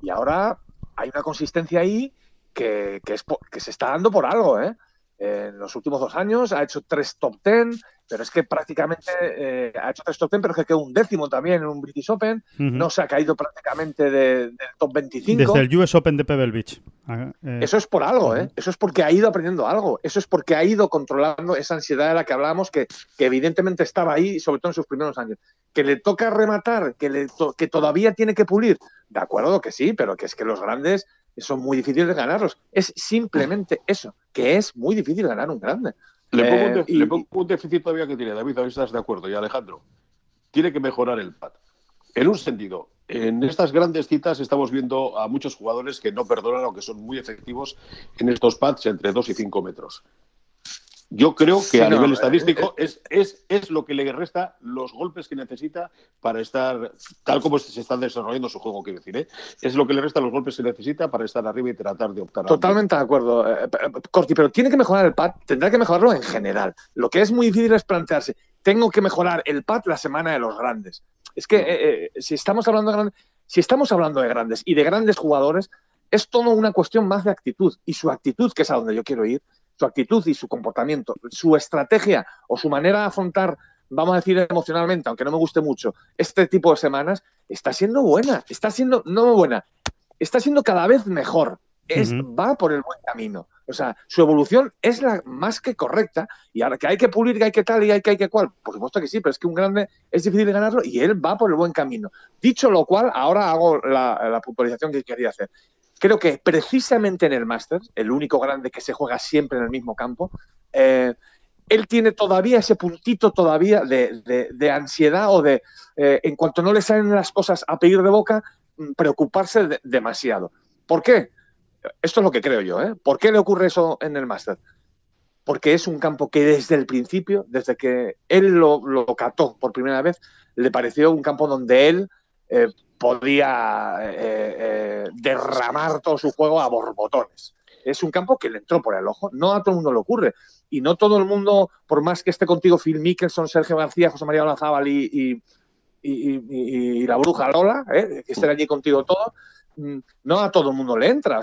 Y ahora hay una consistencia ahí que, que, es, que se está dando por algo, ¿eh? En los últimos dos años ha hecho tres top ten, pero es que prácticamente eh, ha hecho tres top ten, pero es que quedó un décimo también en un British Open. No se ha caído prácticamente del top 25. Desde el US Open de Pebble Beach. Ah, eh, Eso es por algo, ¿eh? Eso es porque ha ido aprendiendo algo. Eso es porque ha ido controlando esa ansiedad de la que hablábamos, que, evidentemente estaba ahí, sobre todo en sus primeros años. Que le toca rematar, que, le que todavía tiene que pulir. De acuerdo que sí, pero que es que los grandes son muy difíciles de ganarlos. Es simplemente eso, que es muy difícil ganar un grande. Le pongo, un, eh, déficit todavía que tiene David, a ver si estás de acuerdo, y Alejandro. tiene que mejorar el pad. En un sentido, en estas grandes citas estamos viendo a muchos jugadores que no perdonan o que son muy efectivos en estos pads entre 2 y 5 metros. Yo creo que a nivel estadístico es, es, es, lo que le resta los golpes que necesita para estar, tal como se está desarrollando su juego, quiero decir, ¿eh? es lo que le resta los golpes que necesita para estar arriba y tratar de optar Totalmente de acuerdo, eh, Corti, pero tiene que mejorar el pad, tendrá que mejorarlo en general. Lo que es muy difícil es plantearse, tengo que mejorar el pad la semana de los grandes. Es que eh, si, estamos hablando de si estamos hablando de grandes y de grandes jugadores, es todo una cuestión más de actitud. Y su actitud, que es a donde yo quiero ir, su actitud y su comportamiento, su estrategia o su manera de afrontar, vamos a decir emocionalmente, aunque no me guste mucho, este tipo de semanas, está siendo buena, está siendo, no buena, está siendo cada vez mejor. Es, Va por el buen camino. O sea, su evolución es la más que correcta. Y ahora que hay que pulir, que hay que tal y hay que hay que cual, por supuesto que sí, pero es que un grande es difícil de ganarlo y él va por el buen camino. Dicho lo cual, ahora hago la, la puntualización que quería hacer creo que precisamente en el Masters, el único grande que se juega siempre en el mismo campo, eh, él tiene todavía ese puntito todavía de, ansiedad o de, eh, en cuanto no le salen las cosas a pedir de boca, mm, preocuparse demasiado. ¿Por qué? Esto es lo que creo yo. ¿eh? ¿Por qué le ocurre eso en el Masters? Porque es un campo que desde el principio, desde que él lo, lo cató por primera vez, le pareció un campo donde él podía eh, eh, derramar todo su juego a borbotones. Es un campo que le entró por el ojo, no a todo el mundo le ocurre. Y no todo el mundo, por más que esté contigo Phil Mickelson, Sergio García, José María Olazábal y, y, la bruja Lola, ¿eh? que estén allí contigo todos, no a todo el mundo le entra.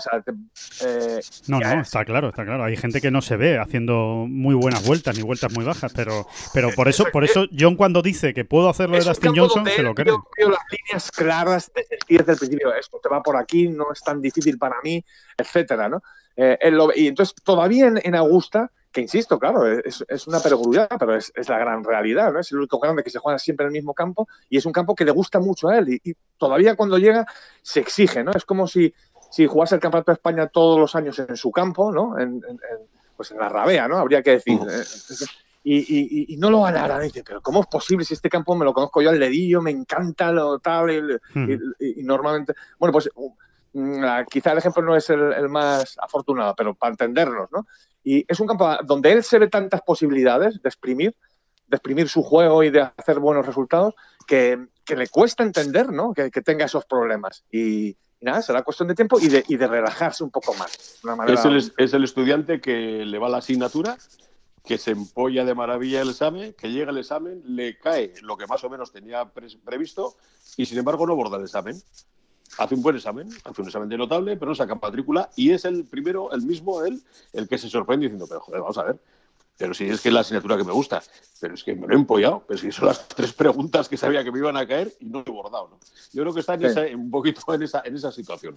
Eh, no, no, está claro, está claro. Hay gente que no se ve haciendo muy buenas vueltas ni vueltas muy bajas, pero, pero por eso, por eso John cuando dice que puedo hacerlo de Dustin Johnson, se lo cree. Yo veo las líneas claras desde el principio. Esto te va por aquí, no es tan difícil para mí, etcétera, ¿no? Eh, y entonces todavía en Augusta que insisto, claro, es, es una perogrullada, pero es, la gran realidad, ¿no? Es el único grande que se juega siempre en el mismo campo y es un campo que le gusta mucho a él y, todavía cuando llega se exige, ¿no? Es como si, si jugase el Campeonato de España todos los años en su campo, ¿no? En, pues en la rabea, ¿no? Habría que decir. ¿eh? Y, no lo ganará. Dice, pero ¿cómo es posible si este campo me lo conozco yo al dedillo, me encanta lo tal? Y, normalmente. Bueno, pues quizá el ejemplo no es el, el, más afortunado, pero para entendernos, ¿no? Y es un campo donde él se ve tantas posibilidades de exprimir, de exprimir su juego y de hacer buenos resultados, que, le cuesta entender ¿no? que, tenga esos problemas. Y, nada, será cuestión de tiempo y de, y de relajarse un poco más. es, el, es el estudiante que le va la asignatura que se empolla de maravilla el examen, que llega el examen, le cae lo que más o menos tenía previsto y sin embargo no borda el examen hace un buen examen, hace un examen de notable, pero no saca matrícula y es el primero, el mismo él, el que se sorprende diciendo, pero joder, vamos a ver, pero si es que es la asignatura que me gusta, pero es que me lo he empollado, pero si son las tres preguntas que sabía que me iban a caer y no he bordado, ¿no? Yo creo que está en un poquito en esa, en esa situación.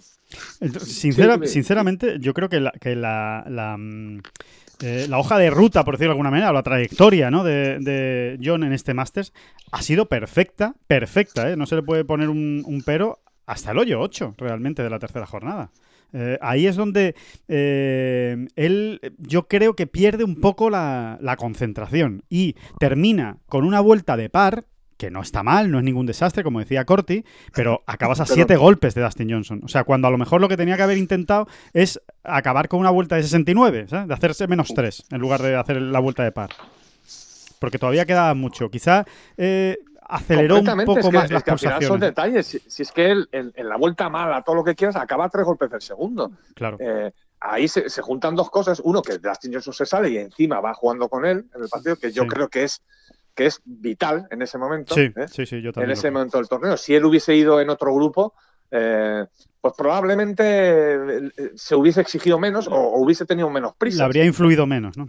sinceramente, yo creo que la, que la, la, eh, la, hoja de ruta, por decirlo de alguna manera, o la trayectoria ¿no? de, de John en este Masters ha sido perfecta, perfecta, ¿eh? no se le puede poner un, un pero hasta el hoyo 8 realmente de la tercera jornada. Eh, ahí es donde eh, él, yo creo que pierde un poco la, concentración y termina con una vuelta de par, que no está mal, no es ningún desastre, como decía Corti, pero acabas a siete golpes de Dustin Johnson. O sea, cuando a lo mejor lo que tenía que haber intentado es acabar con una vuelta de 69, ¿sabes? de hacerse menos 3 en lugar de hacer la vuelta de par. Porque todavía queda mucho. Quizá eh, aceleró un poco más las es son detalles. Si, es que él, en, la vuelta mala, todo lo que quieras, acaba tres golpes del segundo. Claro. Eh, ahí se, juntan dos cosas. Uno, que Dustin Johnson se sale y encima va jugando con él en el partido, que yo creo que es que es vital en ese momento. Sí, ¿eh? sí, sí, yo también. En ese momento del torneo. Si él hubiese ido en otro grupo, eh, pues probablemente se hubiese exigido menos o, hubiese tenido menos prisa. Le habría influido menos, ¿no?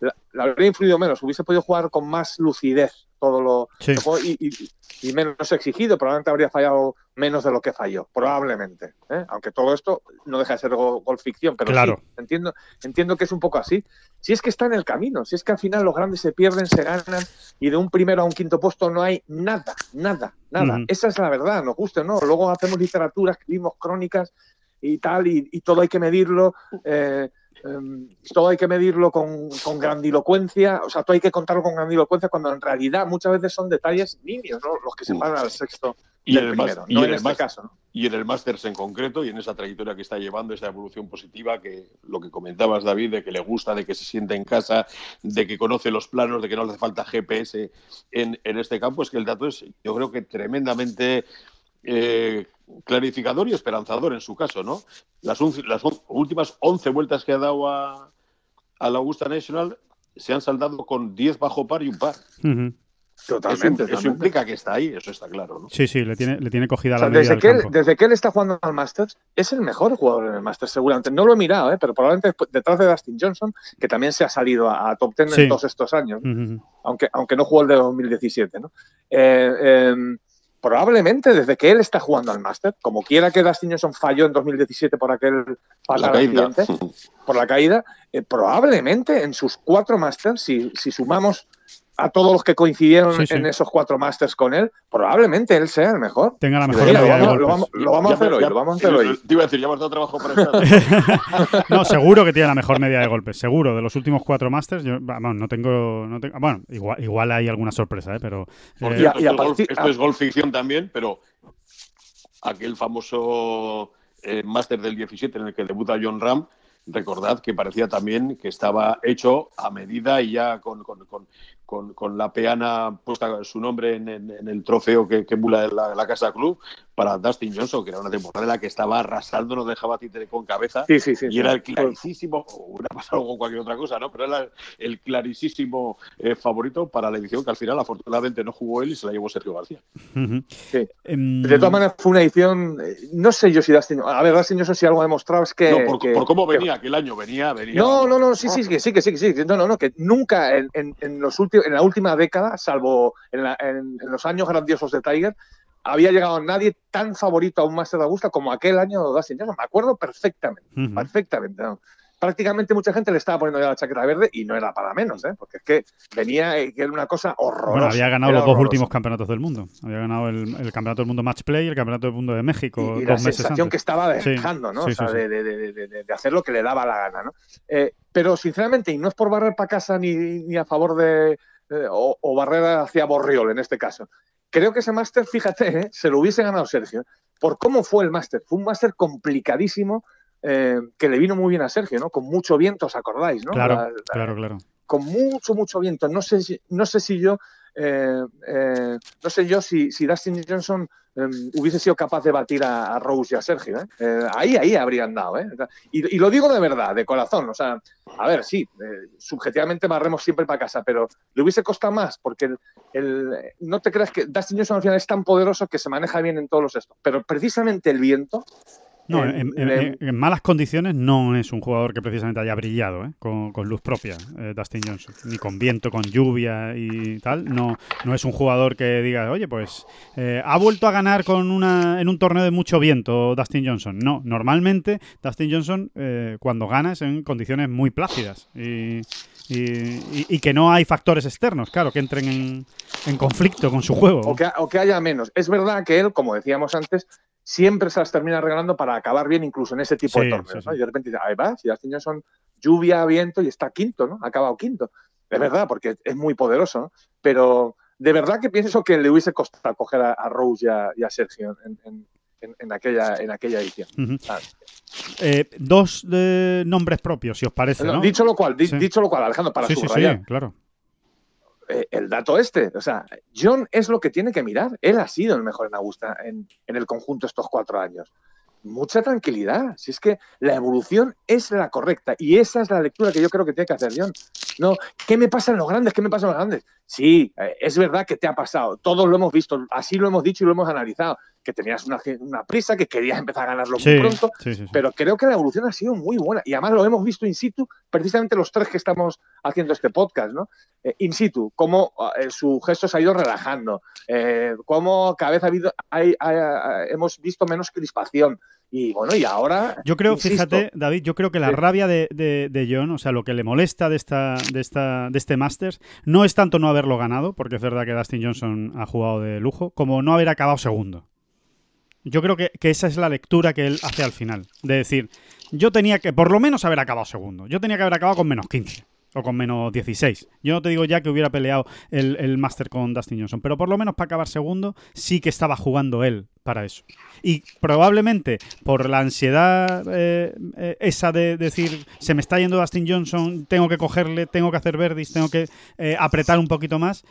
le habría influido menos, hubiese podido jugar con más lucidez todo lo, y, menos exigido, probablemente habría fallado menos de lo que falló, probablemente. ¿eh? Aunque todo esto no deja de ser gol, ficción, pero claro. entiendo, entiendo que es un poco así. Si es que está en el camino, si es que al final los grandes se pierden, se ganan y de un primero a un quinto puesto no hay nada, nada, nada. Esa es la verdad, nos gusta, ¿no? Luego hacemos literatura, escribimos crónicas y tal, y, todo hay que medirlo. Eh, todo hay que medirlo con, con, grandilocuencia, o sea, todo hay que contarlo con grandilocuencia cuando en realidad muchas veces son detalles niños, ¿no? Los que se paran al sexto y en el, primero, y no en en el este más- caso. ¿no? y en el Masters en concreto y en esa trayectoria que está llevando, esa evolución positiva, que lo que comentabas, David, de que le gusta, de que se siente en casa, de que conoce los planos, de que no le hace falta GPS en, en este campo, es que el dato es, yo creo que tremendamente eh, clarificador y esperanzador en su caso, ¿no? Las, unci- las on- últimas 11 vueltas que ha dado a, a la Augusta National se han saldado con 10 bajo par y un par. Totalmente. eso, implica que está ahí, eso está claro, ¿no? Sí, sí, le tiene, le tiene cogida O sea, la desde, que él, desde que él está jugando al Masters, es el mejor jugador en el Masters, seguramente. No lo he mirado, ¿eh? pero probablemente detrás de Dustin Johnson, que también se ha salido a, a top 10 Sí. en todos estos años, aunque, aunque no jugó el de 2017. ¿no? Eh, eh, probablemente desde que él está jugando al Masters, como quiera que Dustin Johnson falló en 2017 por aquel fatal accidente, por la caída, eh, probablemente en sus cuatro Masters, si, si sumamos a todos los que coincidieron Sí, sí. en esos cuatro Masters con él, probablemente él sea el mejor. Tenga la mejor mira, lo, medida de vamos, lo vamos- lo vamos a hacer hoy, ya- lo vamos a hacer hoy. Te iba a decir, ya has dado trabajo para estar. No, seguro que tiene la mejor media de golpes, seguro. De los últimos cuatro Masters, yo, no tengo, no tengo- bueno, igual, igual hay alguna sorpresa, ¿eh? pero Por eh, cierto, Y a- y a esto, es golf, partir- esto es golf ficción también, pero aquel famoso eh, máster del 17 en el que debuta John Ram, recordad que parecía también que estaba hecho a medida y ya con, con- con- con- con la peana puesta su nombre en, en- en el trofeo que, que emula la, la Casa Club para Dustin Johnson, que era una temporada en la que estaba arrasando, no dejaba títere con cabeza. Sí, sí, sí. Y sí. era el clarísimo, o hubiera pasado con cualquier otra cosa, ¿no? Pero era el clarísimo eh, favorito para la edición que al final afortunadamente no jugó él y se la llevó Sergio García. Em, De todas maneras, fue una edición. eh, No sé yo si Dustin. A ver, Dustin Johnson, si algo ha demostrado es que. no, por, que- por cómo que- venía aquel año, venía, venía. No, no, no, sí, sí, que sí, que sí, que sí. No, no, no, que nunca en los últimos, en la última década, salvo en, la- en- en los años grandiosos de Tiger, había llegado nadie tan favorito a un Master de Augusta como aquel año Dustin Johnson. Me acuerdo perfectamente, perfectamente. ¿no? Prácticamente mucha gente le estaba poniendo ya la chaqueta verde y no era para menos, ¿eh? porque es que venía, eh, que era una cosa horrorosa. Bueno, había ganado los dos últimos campeonatos del mundo. Había ganado el, el campeonato del mundo match play y el campeonato del mundo de México y, y la meses sensación antes. que estaba Sí, dejando, ¿no? sí, o sea, sí. De, de- de- de- de- de hacer lo que le daba la gana, ¿no? Eh, pero sinceramente, y no es por barrer para casa ni, ni a favor de. eh, o, o barrer hacia Borriol en este caso. Creo que ese máster, fíjate, ¿eh? se lo hubiese ganado Sergio. Por cómo fue el máster. Fue un máster complicadísimo eh, que le vino muy bien a Sergio, ¿no? Con mucho viento, ¿os acordáis, no? Claro, La- la- claro, claro. con mucho, mucho viento. No sé si, no sé si yo, eh, eh, no sé yo si, si Dustin Johnson eh, hubiese sido capaz de batir a, a Rose y a Sergio. ¿eh? Ahí, ahí habrían dado. Y, y lo digo de verdad, de corazón. O sea, a ver, sí, subjetivamente barremos siempre para casa, pero le hubiese costado más, porque el- no te creas que Dustin Johnson al final es tan poderoso que se maneja bien en todos los estos. Pero precisamente el viento. No, eh, en, en- le- en- en malas condiciones no es un jugador que precisamente haya brillado ¿eh? con, con luz propia, eh, Dustin Johnson. Ni con viento, con lluvia y tal. No, no es un jugador que diga, oye, pues eh, ha vuelto a ganar con una, en un torneo de mucho viento Dustin Johnson. No, normalmente Dustin Johnson eh, cuando gana es en condiciones muy plácidas y, y- y- y que no hay factores externos, claro, que entren en, en conflicto con su juego. o que, o que haya menos. Es verdad que él, como decíamos antes, siempre se las termina regalando para acabar bien, incluso en ese tipo Sí, de torneos. sí, ¿no? sí. Y de repente dice, ahí va, si Dustin Johnson, lluvia, viento y está quinto, ¿no? Ha acabado quinto. Es verdad, porque es muy poderoso, ¿no? Pero de verdad que pienso que le hubiese costado coger a, a Rose y a, y a Sergio en, en- en- en aquella, en aquella edición. Ah. Eh, dos de nombres propios, si os parece, No, ¿no? Dicho lo cual, di- Sí. dicho lo cual, Alejandro, para sí, sí, subrayar, sí, claro. Eh, el dato este. O sea, John es lo que tiene que mirar. Él ha sido el mejor en Augusta en, el conjunto estos cuatro años. Mucha tranquilidad. Si es que la evolución es la correcta y esa es la lectura que yo creo que tiene que hacer John. No, ¿qué me pasa en los grandes? ¿Qué me pasa en los grandes? Sí, eh, es verdad que te ha pasado. Todos lo hemos visto, así lo hemos dicho y lo hemos analizado. Que tenías una, una prisa, que querías empezar a ganarlo Sí, muy pronto. sí, sí, sí. Pero creo que la evolución ha sido muy buena. Y además lo hemos visto in situ, precisamente los tres que estamos haciendo este podcast, ¿no? Eh, in situ, cómo eh, su gesto se ha ido relajando, eh, cómo cada vez ha habido, hay- hay- hay- hemos visto menos crispación. Y bueno, y ahora. Yo creo, insisto, fíjate, David, yo creo que la Sí. rabia de, de- de John, o sea, lo que le molesta de esta, de esta, de este Masters, no es tanto no haberlo ganado, porque es verdad que Dustin Johnson ha jugado de lujo, como no haber acabado segundo. Yo creo que, que esa es la lectura que él hace al final. De decir, yo tenía que por lo menos haber acabado segundo. Yo tenía que haber acabado con menos 15 o con menos 16. Yo no te digo ya que hubiera peleado el, el Master con Dustin Johnson, pero por lo menos para acabar segundo sí que estaba jugando él para eso. Y probablemente por la ansiedad eh, eh, esa de decir, se me está yendo Dustin Johnson, tengo que cogerle, tengo que hacer verdis, tengo que eh, apretar un poquito más,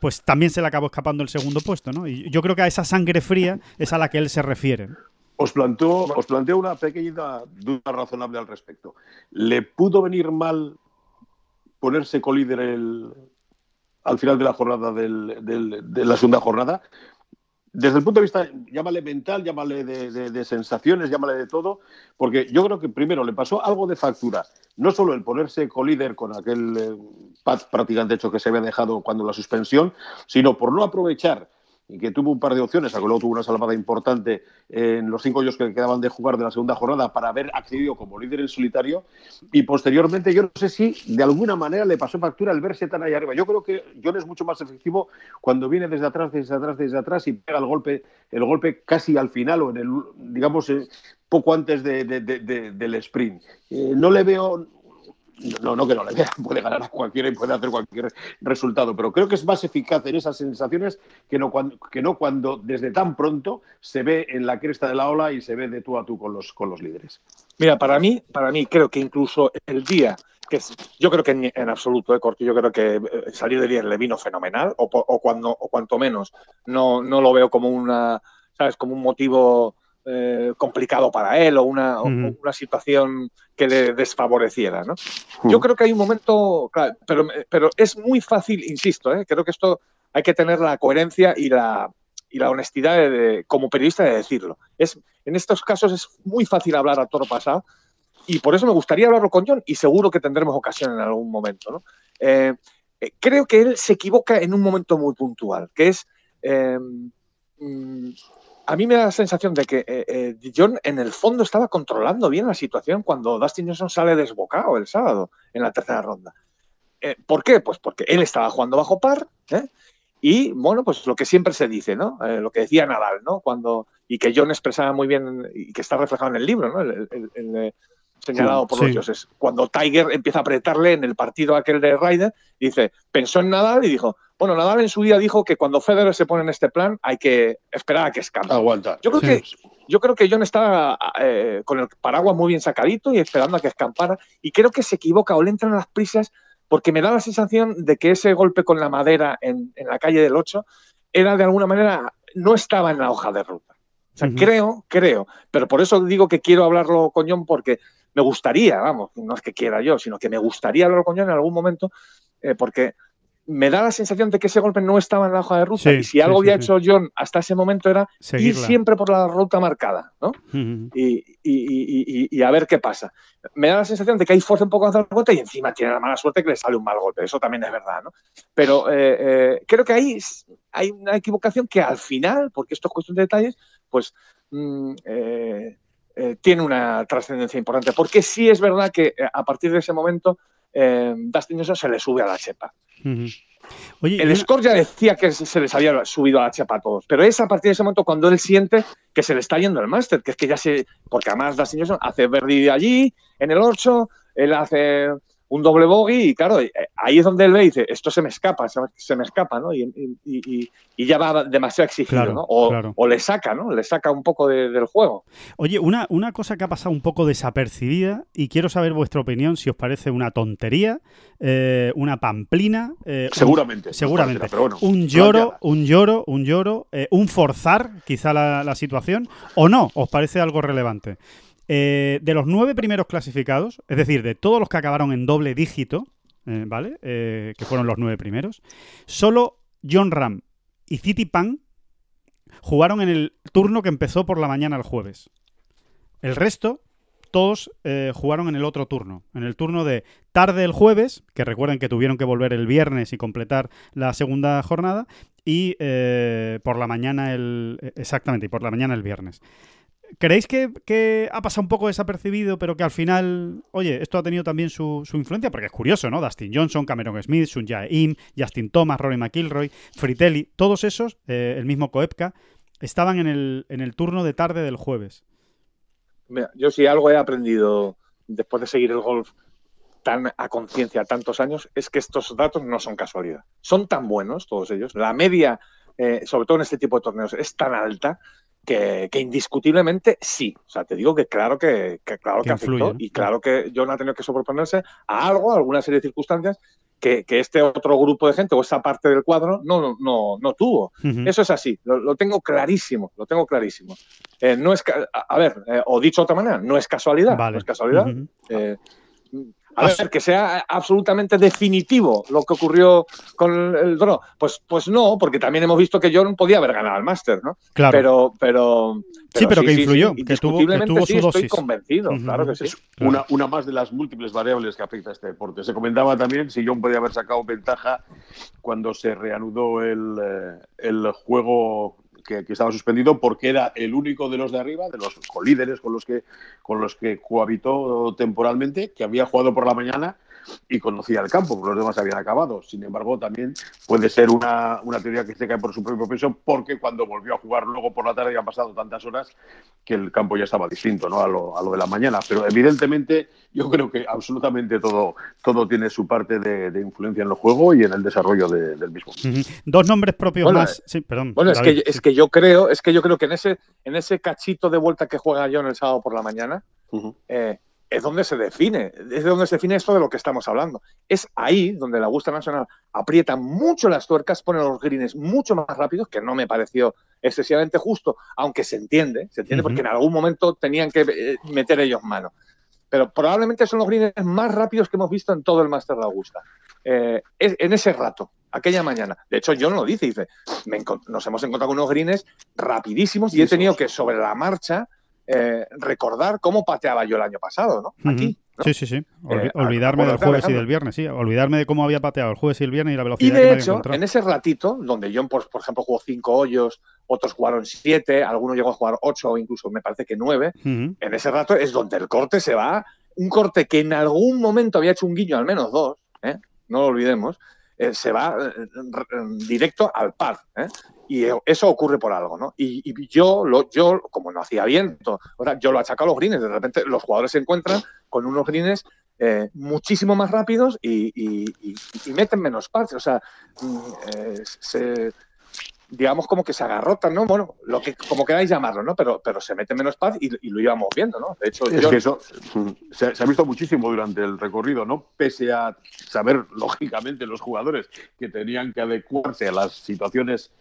pues también se le acabó escapando el segundo puesto, ¿no? Y yo creo que a esa sangre fría es a la que él se refiere. os planteo una pequeña duda razonable al respecto. ¿Le pudo venir mal ponerse colíder el, al final de la jornada del- del- de la segunda jornada? Desde el punto de vista, llámale mental, llámale de, sensaciones, llámale de todo, porque yo creo que primero le pasó algo de factura. No solo el ponerse colíder con aquel eh, prácticamente hecho que se había dejado cuando la suspensión, sino por no aprovechar y que tuvo un par de opciones, aunque luego tuvo una salvada importante en los cinco hoyos que quedaban de jugar de la segunda jornada para haber accedido como líder en solitario. Y posteriormente, yo no sé si de alguna manera le pasó factura el verse tan ahí arriba. Yo creo que John es mucho más efectivo cuando viene desde atrás, desde atrás, desde atrás y pega el golpe, el golpe casi al final o en el, digamos, eh, poco antes de- de- de- de- del sprint. Eh, no le veo. No, no que no le vea, puede ganar a cualquiera y puede hacer cualquier resultado, pero creo que es más eficaz en esas sensaciones que no, cuando, que no cuando desde tan pronto se ve en la cresta de la ola y se ve de tú a tú con los, con los líderes. Mira, para mí, para mí creo que incluso el día que yo creo que en, absoluto, eh, Corti, yo creo que eh, salir de bien le vino fenomenal, o, o cuando, o cuanto menos, no, no lo veo como una, sabes, como un motivo eh, complicado para él o una, o Ujú. una situación que le desfavoreciera, ¿no? Yo creo que hay un momento, claro, pero, pero es muy fácil, insisto, ¿eh? creo que esto hay que tener la coherencia y la, y la honestidad de, de- como periodista de decirlo. Es, en estos casos es muy fácil hablar a toro pasado y por eso me gustaría hablarlo con John y seguro que tendremos ocasión en algún momento. ¿no? Eh, creo que él se equivoca en un momento muy puntual, que es... eh, mm, a mí me da la sensación de que eh, eh, John en el fondo estaba controlando bien la situación cuando Dustin Johnson sale desbocado el sábado en la tercera ronda. Eh, ¿Por qué? Pues porque él estaba jugando bajo par y, bueno, pues lo que siempre se dice, ¿no? Lo que decía Nadal, ¿no? Cuando, y que John expresaba muy bien y que está reflejado en el libro, ¿no? El, señalado por Sí. los dioses. Cuando Tiger empieza a apretarle en el partido aquel de Ryder, dice, pensó en Nadal y dijo, bueno, Nadal en su día dijo que cuando Federer se pone en este plan hay que esperar a que escape. Aguanta. Yo creo Sí. que yo creo que John está eh, con el paraguas muy bien sacadito y esperando a que escampara. Y creo que se equivoca o le entran las prisas porque me da la sensación de que ese golpe con la madera en, en la calle del 8 era de alguna manera, no estaba en la hoja de ruta. O sea, creo, creo. Pero por eso digo que quiero hablarlo con John porque me gustaría, vamos, no es que quiera yo, sino que me gustaría hablarlo con John en algún momento eh, porque me da la sensación de que ese golpe no estaba en la hoja de ruta. Sí, y si algo sí, había sí. hecho John hasta ese momento era ir siempre por la ruta marcada, ¿no? Y, y- y- y- y a ver qué pasa. Me da la sensación de que hay fuerza un poco hacia el golpe y encima tiene la mala suerte que le sale un mal golpe. Eso también es verdad, ¿no? Pero eh, eh, creo que ahí hay una equivocación que al final, porque esto es cuestión de detalles, pues mm, eh, eh, tiene una trascendencia importante. Porque sí es verdad que eh, a partir de ese momento eh, Dustin Johnson se le sube a la chepa. Oye, El score ya decía que se les había subido a la chepa a todos, pero es a partir de ese momento cuando él siente que se le está yendo el máster, que es que ya se. Porque además Dustin Johnson hace Verdi allí, en el 8, él hace un doble bogey y claro, eh, ahí es donde él ve y dice: Esto se me escapa, se me, se me escapa, ¿no? Y, y- y- y ya va demasiado exigido, Claro, ¿no? O, claro. o le saca, ¿no? Le saca un poco de- del juego. Oye, una, una cosa que ha pasado un poco desapercibida y quiero saber vuestra opinión, si os parece una tontería, eh, una pamplina, eh, un- Seguramente. seguramente, Pero bueno, un lloro, un lloro, un lloro, eh, un forzar quizá la, la situación, o no, os parece algo relevante. Eh, de los nueve primeros clasificados, es decir, de todos los que acabaron en doble dígito, eh, ¿vale? Eh, que fueron los nueve primeros, solo John Ram y City Pan jugaron en el turno que empezó por la mañana el jueves. El resto, todos jugaron en el otro turno, en el turno de tarde el jueves, que recuerden que tuvieron que volver el viernes y completar la segunda jornada, y por la mañana el. Exactamente, y por la mañana el viernes. ¿Creéis que, que ha pasado un poco desapercibido, pero que al final, oye, esto ha tenido también su, su influencia? Porque es curioso, ¿no? Dustin Johnson, Cameron Smith, Sun Jae Im, Justin Thomas, Rory McIlroy, Fritelli, todos esos, eh, el mismo Koepka, estaban en el, en el turno de tarde del jueves. mira, yo sí algo he aprendido después de seguir el golf tan a conciencia tantos años, es que estos datos no son casualidad. Son tan buenos todos ellos. La media, eh, sobre todo en este tipo de torneos, es tan alta que, que indiscutiblemente sí. O sea, te digo que claro que, que claro Que afectó influye, ¿no? y claro que John ha tenido que sobreponerse a algo, a alguna serie de circunstancias que, que este otro grupo de gente o esa parte del cuadro no, no, no tuvo. Ujú. Eso es así, lo, lo tengo clarísimo, lo tengo clarísimo. Eh, no es, a, a ver, eh, o dicho de otra manera, no es casualidad, Vale. no es casualidad. Ujú. Eh, a ver, que sea absolutamente definitivo lo que ocurrió con el draw. Pues, pues no, porque también hemos visto que John podía haber ganado al Máster, ¿no? Claro. Pero, pero, Sí, pero que influyó, que tuvo- que tuvo sí, su estoy dosis. convencido, claro que sí. Claro. Una, una más de las múltiples variables que afecta a este deporte. Se comentaba también si John podía haber sacado ventaja cuando se reanudó el, eh, el juego que, estaba suspendido porque era el único de los de arriba, de los colíderes con los que con los que cohabitó temporalmente, que había jugado por la mañana y conocía el campo, porque los demás habían acabado. Sin embargo, también puede ser una, una teoría que se cae por su propio peso, porque cuando volvió a jugar luego por la tarde ya han pasado tantas horas que el campo ya estaba distinto ¿no? a, lo, a lo de la mañana. Pero evidentemente yo creo que absolutamente todo, todo tiene su parte de, de influencia en el juego y en el desarrollo de- del mismo. Dos nombres propios Bueno, más. Sí, perdón. Bueno, es que, es que yo creo, es que yo creo que en ese, en ese cachito de vuelta que juega John el sábado por la mañana, eh, es donde se define, es de donde se define esto de lo que estamos hablando. Es ahí donde la Augusta Nacional aprieta mucho las tuercas, pone los greens mucho más rápidos, que no me pareció excesivamente justo, aunque se entiende, se entiende porque en algún momento tenían que eh, meter ellos mano. Pero probablemente son los greens más rápidos que hemos visto en todo el Master de Augusta. Eh, en ese rato, aquella mañana. De hecho, John lo dice, dice, me nos hemos encontrado con unos greens rapidísimos y he tenido que sobre la marcha eh, recordar cómo pateaba yo el año pasado, ¿no? Aquí. ¿no? Sí, sí, sí. Olvi- Eh, olvidarme del jueves y del viernes, sí. Olvidarme de cómo había pateado el jueves y el viernes y la velocidad Y que me de había hecho, en ese ratito, donde John, por, por ejemplo, jugó cinco hoyos, otros jugaron siete, algunos llegó a jugar ocho o incluso me parece que nueve, en ese rato es donde el corte se va, un corte que en algún momento había hecho un guiño, al menos dos, ¿eh? no lo olvidemos, eh, se va eh, directo al par. ¿eh? Y eh, eso ocurre por algo, ¿no? Y, y yo, lo, yo, como no hacía viento, sea, yo lo achaco a los greens, de repente los jugadores se encuentran con unos greens eh, muchísimo más rápidos y, y- y- y meten menos pads, o sea, mm, eh, se digamos como que se agarrotan, ¿no? Bueno, lo que como queráis llamarlo, ¿no? Pero, pero se mete menos paz y, y lo íbamos viendo, ¿no? De hecho, Es yo- que eso se, se ha visto muchísimo durante el recorrido, ¿no? Pese a saber, lógicamente, los jugadores que tenían que adecuarse a las situaciones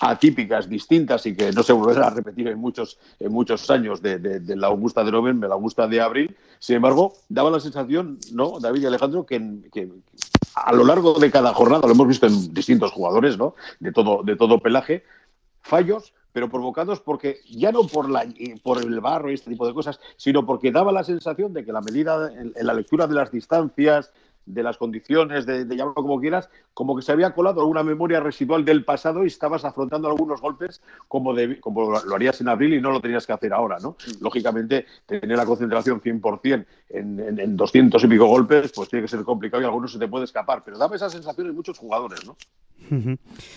atípicas, distintas y que no se volverán a repetir en muchos, en muchos años de, la Augusta de noviembre, de la Augusta de abril. Sin embargo, daba la sensación, ¿no, David y Alejandro, que, a lo largo de cada jornada, lo hemos visto en distintos jugadores, ¿no? De todo, de todo pelaje, fallos, pero provocados porque ya no por, la, por el barro y este tipo de cosas, sino porque daba la sensación de que la medida, en la lectura de las distancias, de las condiciones, de, de llamarlo como quieras, como que se había colado alguna memoria residual del pasado y estabas afrontando algunos golpes como, de, como lo harías en abril y no lo tenías que hacer ahora, ¿no? Lógicamente, tener la concentración 100% en, en, en 200 y pico golpes, pues tiene que ser complicado y algunos se te puede escapar, pero daba esa sensación en muchos jugadores, ¿no?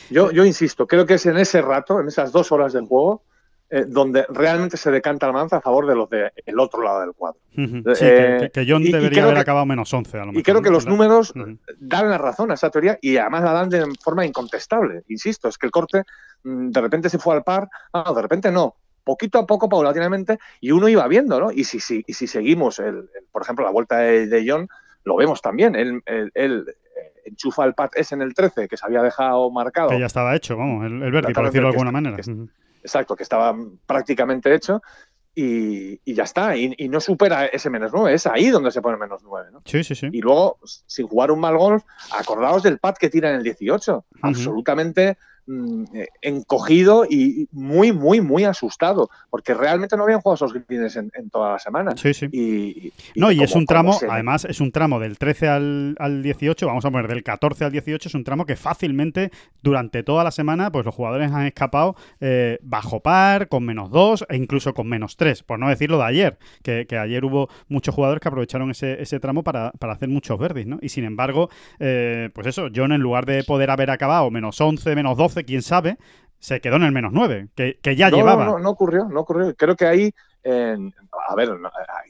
Yo, yo insisto, creo que es en ese rato, en esas dos horas del juego, eh, donde realmente se decanta la manza a favor de los del otro lado del cuadro. Sí, Eh, que, que John y- debería haber que- acabado menos 11 a lo mejor. Y creo que los números Ujú. dan la razón a esa teoría y además la dan de forma incontestable. Insisto, es que el corte mm, de repente se fue al par, ah, de repente no. Poquito a poco, paulatinamente, y uno iba viendo, ¿no? Y si, si, y si seguimos, el, el- por ejemplo, la vuelta de, de John, lo vemos también. Él, él- él, eh, enchufa el pat ese en el 13, que se había dejado marcado. Que ya estaba hecho, vamos, el, el Verdi, por decirlo de alguna manera. que. Exacto, que estaba prácticamente hecho. Y, y ya está, y, y no supera ese menos 9, es ahí donde se pone menos 9, ¿no? Sí, sí, sí. Y luego, sin jugar un mal golf, acordaos del pad que tira en el 18. Absolutamente mm, eh, encogido y muy, muy, muy asustado. Porque realmente no habían jugado esos greens en, en toda la semana. Sí, sí. Y, No, y como- es un tramo, se- además, es un tramo del 13 al, al 18, vamos a poner del 14 al 18, es un tramo que fácilmente durante toda la semana, pues los jugadores han escapado eh, bajo par, con menos 2 e incluso con menos 3, por no decirlo de ayer, que, que ayer hubo muchos jugadores que aprovecharon ese, ese tramo para, para hacer muchos verdes, ¿no? Y sin embargo, eh, pues eso, John en lugar de poder haber acabado menos 11, menos 12, quién sabe, se quedó en el menos 9, que, que ya no, llevaba. No, no, no ocurrió, no ocurrió. Creo que ahí a ver,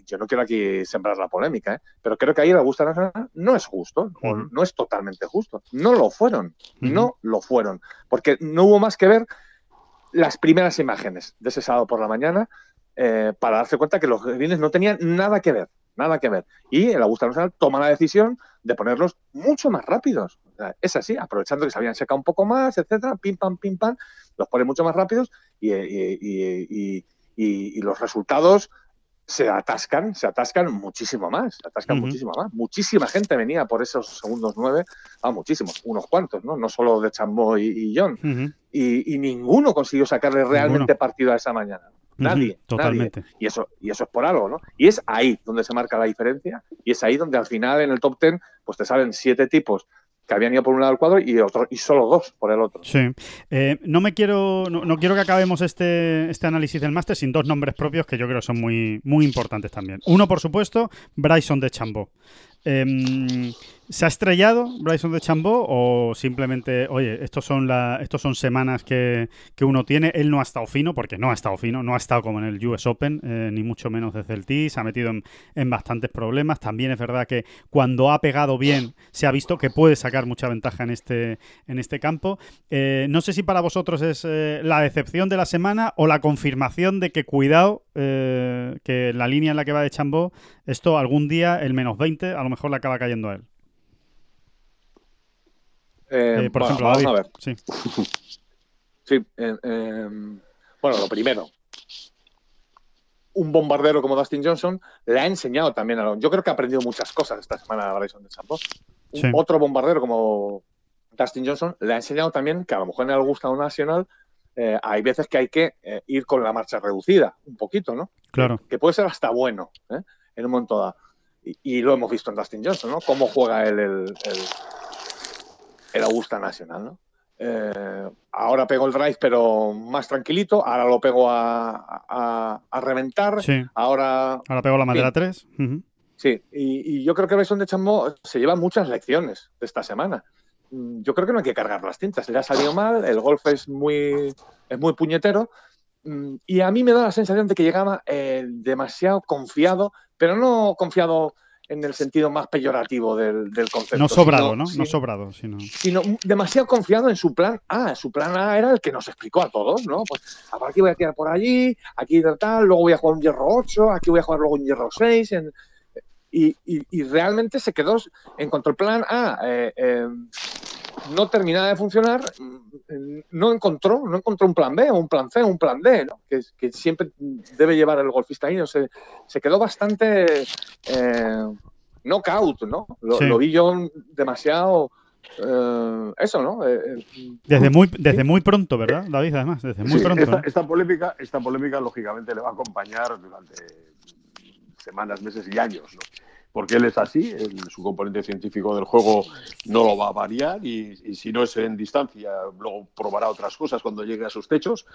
yo no quiero aquí sembrar la polémica, ¿eh? pero creo que ahí la Augusta Nacional no es justo, no es totalmente justo. No lo fueron, no lo fueron, porque no hubo más que ver las primeras imágenes de ese sábado por la mañana eh, para darse cuenta que los greens no tenían nada que ver, nada que ver. Y el Augusta Nacional toma la decisión de ponerlos mucho más rápidos. es así, aprovechando que se habían secado un poco más, etcétera, pim pam, pim pam, los pone mucho más rápidos y, los resultados se atascan, se atascan muchísimo más, se atascan muchísimo más. Muchísima gente venía por esos segundos nueve, ah, muchísimos, unos cuantos, ¿no? No solo de Chambó y, John. y, ninguno consiguió sacarle realmente partido a esa mañana. Nadie, totalmente. Y eso, y eso es por algo, ¿no? Y es ahí donde se marca la diferencia y es ahí donde al final en el top ten pues te salen siete tipos que habían ido por un lado del cuadro y otro, y solo dos por el otro. Sí. Eh, no me quiero, no, quiero que acabemos este, este análisis del máster sin dos nombres propios que yo creo son muy, muy importantes también. Uno, por supuesto, Bryson de Chambó. Em, ¿Se ha estrellado Bryson de Chambó o simplemente, oye, estos son, estos son semanas que, uno tiene? Él no ha estado fino, porque no ha estado fino, no ha estado como en el US Open, eh, ni mucho menos desde el T, se ha metido en, bastantes problemas. También es verdad que cuando ha pegado bien, se ha visto que puede sacar mucha ventaja en este, en este campo. Eh, no sé si para vosotros es eh, la decepción de la semana o la confirmación de que cuidado, que la línea en la que va de Chambó, esto algún día, el menos 20, a lo mejor le acaba cayendo a él. Eh, por ejemplo, vamos a ver. Sí. sí eh, bueno, lo primero. Un bombardero como Dustin Johnson le ha enseñado también a Yo creo que ha aprendido muchas cosas esta semana a Bryson de Champo. Otro bombardero como Dustin Johnson le ha enseñado también que a lo mejor en el Augusta Nacional eh, hay veces que hay que ir con la marcha reducida, un poquito, ¿no? Claro. Que, puede ser hasta bueno en un momento dado. Y, lo hemos visto en Dustin Johnson, ¿no? Cómo juega él el el Augusta Nacional, ¿no? Eh, ahora pego el drive, pero más tranquilito. Ahora lo pego a, reventar. Sí. Ahora, ahora pego la madera 3. Sí, y, yo creo que Bryson de Chambó se lleva muchas lecciones de esta semana. Mm, yo creo que no hay que cargar las tintas. Le ha salido mal, el golf es muy, es muy puñetero. Mm, y a mí me da la sensación de que llegaba eh, demasiado confiado, pero no confiado en el sentido más peyorativo del, concepto. No sobrado, ¿no? no sobrado, sino... Sino demasiado confiado en su plan A. Su plan A era el que nos explicó a todos, ¿no? Pues aquí voy a tirar por allí, aquí tal, luego voy a jugar un hierro 8, aquí voy a jugar luego un hierro 6. Y, realmente se quedó, en cuanto al plan A eh, eh, no terminaba de funcionar, no encontró, no encontró un plan B, o un plan C, o un plan D, que, siempre debe llevar el golfista ahí. ¿no? Se, se quedó bastante eh, knockout, ¿no? Lo, vi yo demasiado. Eh, eso, ¿no? Eh, desde muy, desde muy pronto, ¿verdad, David? Además, desde muy pronto. Esta, esta, polémica, esta polémica, lógicamente, le va a acompañar durante semanas, meses y años, ¿no? Porque él es así, su componente científico del juego no lo va a variar y, si no es en distancia, luego probará otras cosas cuando llegue a sus techos.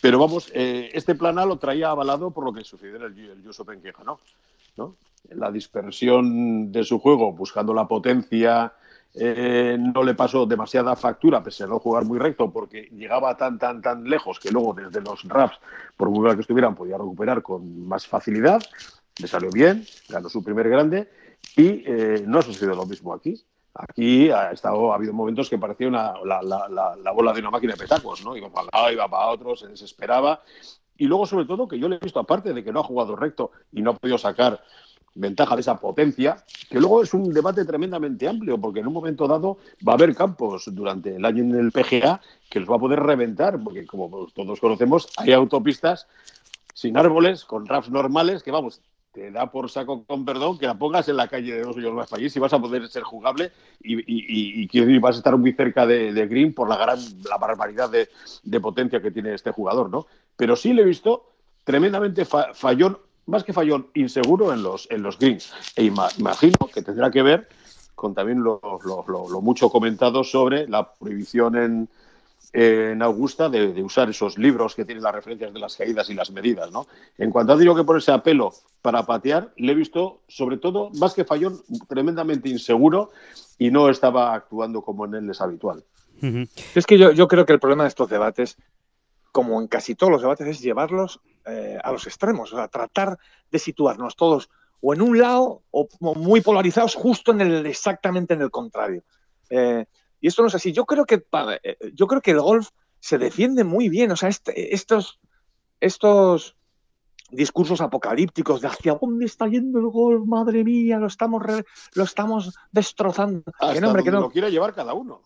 Pero vamos, eh, este plan A lo traía avalado por lo que sucedió en el, el US Open. ¿no? La dispersión de su juego, buscando la potencia, eh, no le pasó demasiada factura, pese a no jugar muy recto, porque llegaba tan, tan, tan lejos que luego desde los raps, por muy mal que estuvieran, podía recuperar con más facilidad le salió bien, ganó su primer grande y eh, no ha sucedido lo mismo aquí. Aquí ha, estado, ha habido momentos que parecía una, la, bola de una máquina de petacos, ¿no? Iba para un lado, iba para otro, se desesperaba. Y luego, sobre todo, que yo le he visto, aparte de que no ha jugado recto y no ha podido sacar ventaja de esa potencia, que luego es un debate tremendamente amplio, porque en un momento dado va a haber campos durante el año en el PGA que los va a poder reventar, porque como todos conocemos, hay autopistas sin árboles, con rafts normales, que vamos, te da por saco con perdón que la pongas en la calle de dos millones más país y vas a poder ser jugable y, y, y, vas a estar muy cerca de, Green por la gran la barbaridad de, potencia que tiene este jugador, ¿no? Pero sí le he visto tremendamente fallón, más que fallón, inseguro en los, en los greens. E imagino que tendrá que ver con también lo mucho comentado sobre la prohibición en, en Augusta de, usar esos libros que tienen las referencias de las caídas y las medidas. ¿no? En cuanto a digo que por ese apelo para patear, le he visto, sobre todo, más que fallón, tremendamente inseguro y no estaba actuando como en él es habitual. Es que yo, yo creo que el problema de estos debates, como en casi todos los debates, es llevarlos eh, a los extremos, o sea, tratar de situarnos todos o en un lado o, muy polarizados justo en el exactamente en el contrario. Eh, y esto no es así. Yo creo que eh, yo creo que el golf se defiende muy bien. O sea, este, estos, estos discursos apocalípticos de hacia dónde está yendo el golf, madre mía, lo estamos lo estamos destrozando. que no, que no. lo quiera llevar cada uno.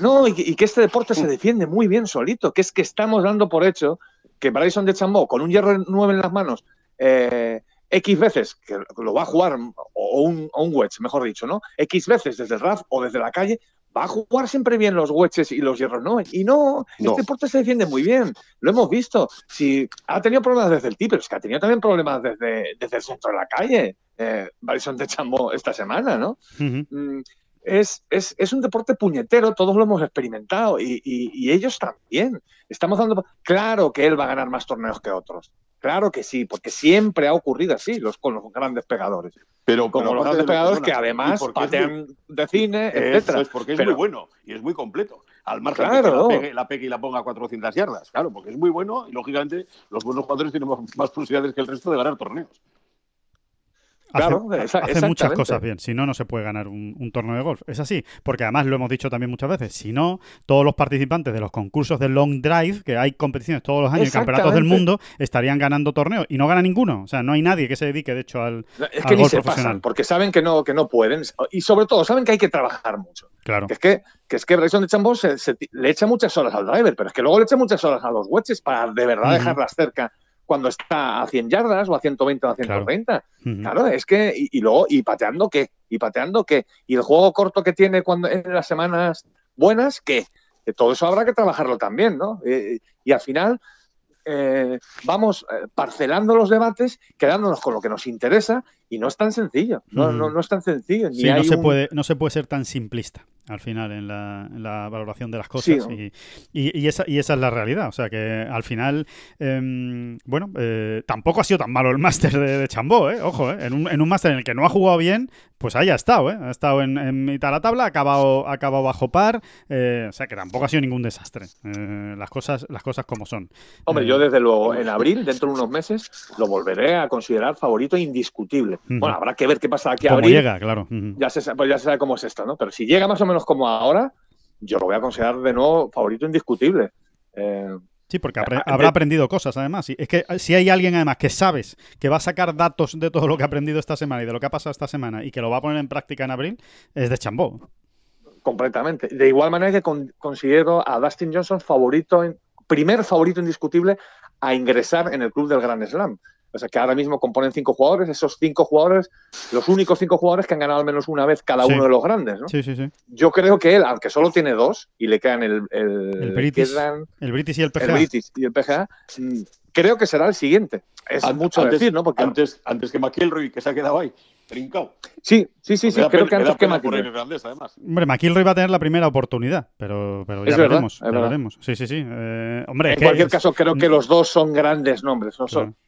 no, y, que este deporte se defiende muy bien solito, que es que estamos dando por hecho que Bryson de Chambó, con un hierro nuevo en las manos, eh, X veces, que lo va a jugar, o un, o un wedge, mejor dicho, ¿no? X veces desde el RAF o desde la calle, va a jugar siempre bien los wedges y los hierros, ¿no? Y no, este deporte se defiende muy bien, lo hemos visto. Si ha tenido problemas desde el tee, pero es que ha tenido también problemas desde, desde el centro de la calle, eh, de Chambó esta semana, ¿no? Mm, es, es, es, un deporte puñetero, todos lo hemos experimentado y, y, ellos también. Estamos dando. Claro que él va a ganar más torneos que otros. Claro que sí, porque siempre ha ocurrido así los, con los grandes pegadores. Pero como los grandes pegadores que además patean de cine, etcétera. Es porque es muy bueno y es muy completo. Al margen de que la pegue, la pegue, y la ponga a 400 yardas. Claro, porque es muy bueno y lógicamente los buenos jugadores tienen más posibilidades que el resto de ganar torneos. Claro, hace, muchas cosas bien. Si no, no se puede ganar un, torneo de golf. Es así. Porque además lo hemos dicho también muchas veces. Si no, todos los participantes de los concursos de long drive, que hay competiciones todos los años, campeonatos del mundo, estarían ganando torneos. Y no gana ninguno. O sea, no hay nadie que se dedique, de hecho, al. Es que ni se pasan, porque saben que no, que no pueden. Y sobre todo, saben que hay que trabajar mucho. Claro. Que es que, que es que Bryson de Chambó se, le echa muchas horas al driver, pero es que luego le echa muchas horas a los wedges para de verdad dejarlas cerca cuando está a 100 yardas o a 120 o a 130. Claro, es que, y, luego, ¿y pateando qué? ¿Y pateando qué? ¿Y el juego corto que tiene cuando en las semanas buenas, qué? Que todo eso habrá que trabajarlo también, ¿no? Eh, y al final, eh, vamos eh, parcelando los debates, quedándonos con lo que nos interesa y no es tan sencillo. No, no, no es tan sencillo. sí, no, se puede, no se puede ser tan simplista al final en la, valoración de las cosas. y, esa, y esa es la realidad. O sea que al final, em, bueno, eh, tampoco ha sido tan malo el máster de, Chambó, ¿eh? Ojo, ¿eh? En un, en un máster en el que no ha jugado bien, pues ahí ha estado, ¿eh? Ha estado en, mitad de la tabla, ha acabado, ha acabado bajo par. Eh, o sea que tampoco ha sido ningún desastre. las, cosas, las cosas como son. Hombre, yo desde luego, en abril, dentro de unos meses, lo volveré a considerar favorito indiscutible. Bueno, habrá que ver qué pasa aquí a abril. llega, claro. ya, se, pues ya se sabe cómo es esto, ¿no? Pero si llega más o menos como ahora, yo lo voy a considerar de nuevo favorito indiscutible. Eh, sí, porque habrá aprendido cosas además. Es que si hay alguien además que sabes que va a sacar datos de todo lo que ha aprendido esta semana y de lo que ha pasado esta semana y que lo va a poner en práctica en abril, es de Chambó. Completamente. De igual manera que considero a Dustin Johnson favorito, primer favorito indiscutible a ingresar en el club del Grand Slam. O sea, que ahora mismo componen cinco jugadores, esos cinco jugadores, los únicos cinco jugadores que han ganado al menos una vez cada uno de los grandes, ¿no? Sí, sí, sí. Yo creo que él, aunque solo tiene dos, y le quedan el... El, British, el British y el PGA. El British y el PGA, mm, creo que será el siguiente. Es mucho decir, ¿no? Porque antes, antes que McIlroy, que se ha quedado ahí, trincado. Sí, sí, sí, sí, creo que antes que McIlroy. Hombre, McIlroy va a tener la primera oportunidad, pero, pero ya veremos. ya veremos. Sí, sí, sí. Eh, hombre, en cualquier caso, creo que los dos son grandes nombres.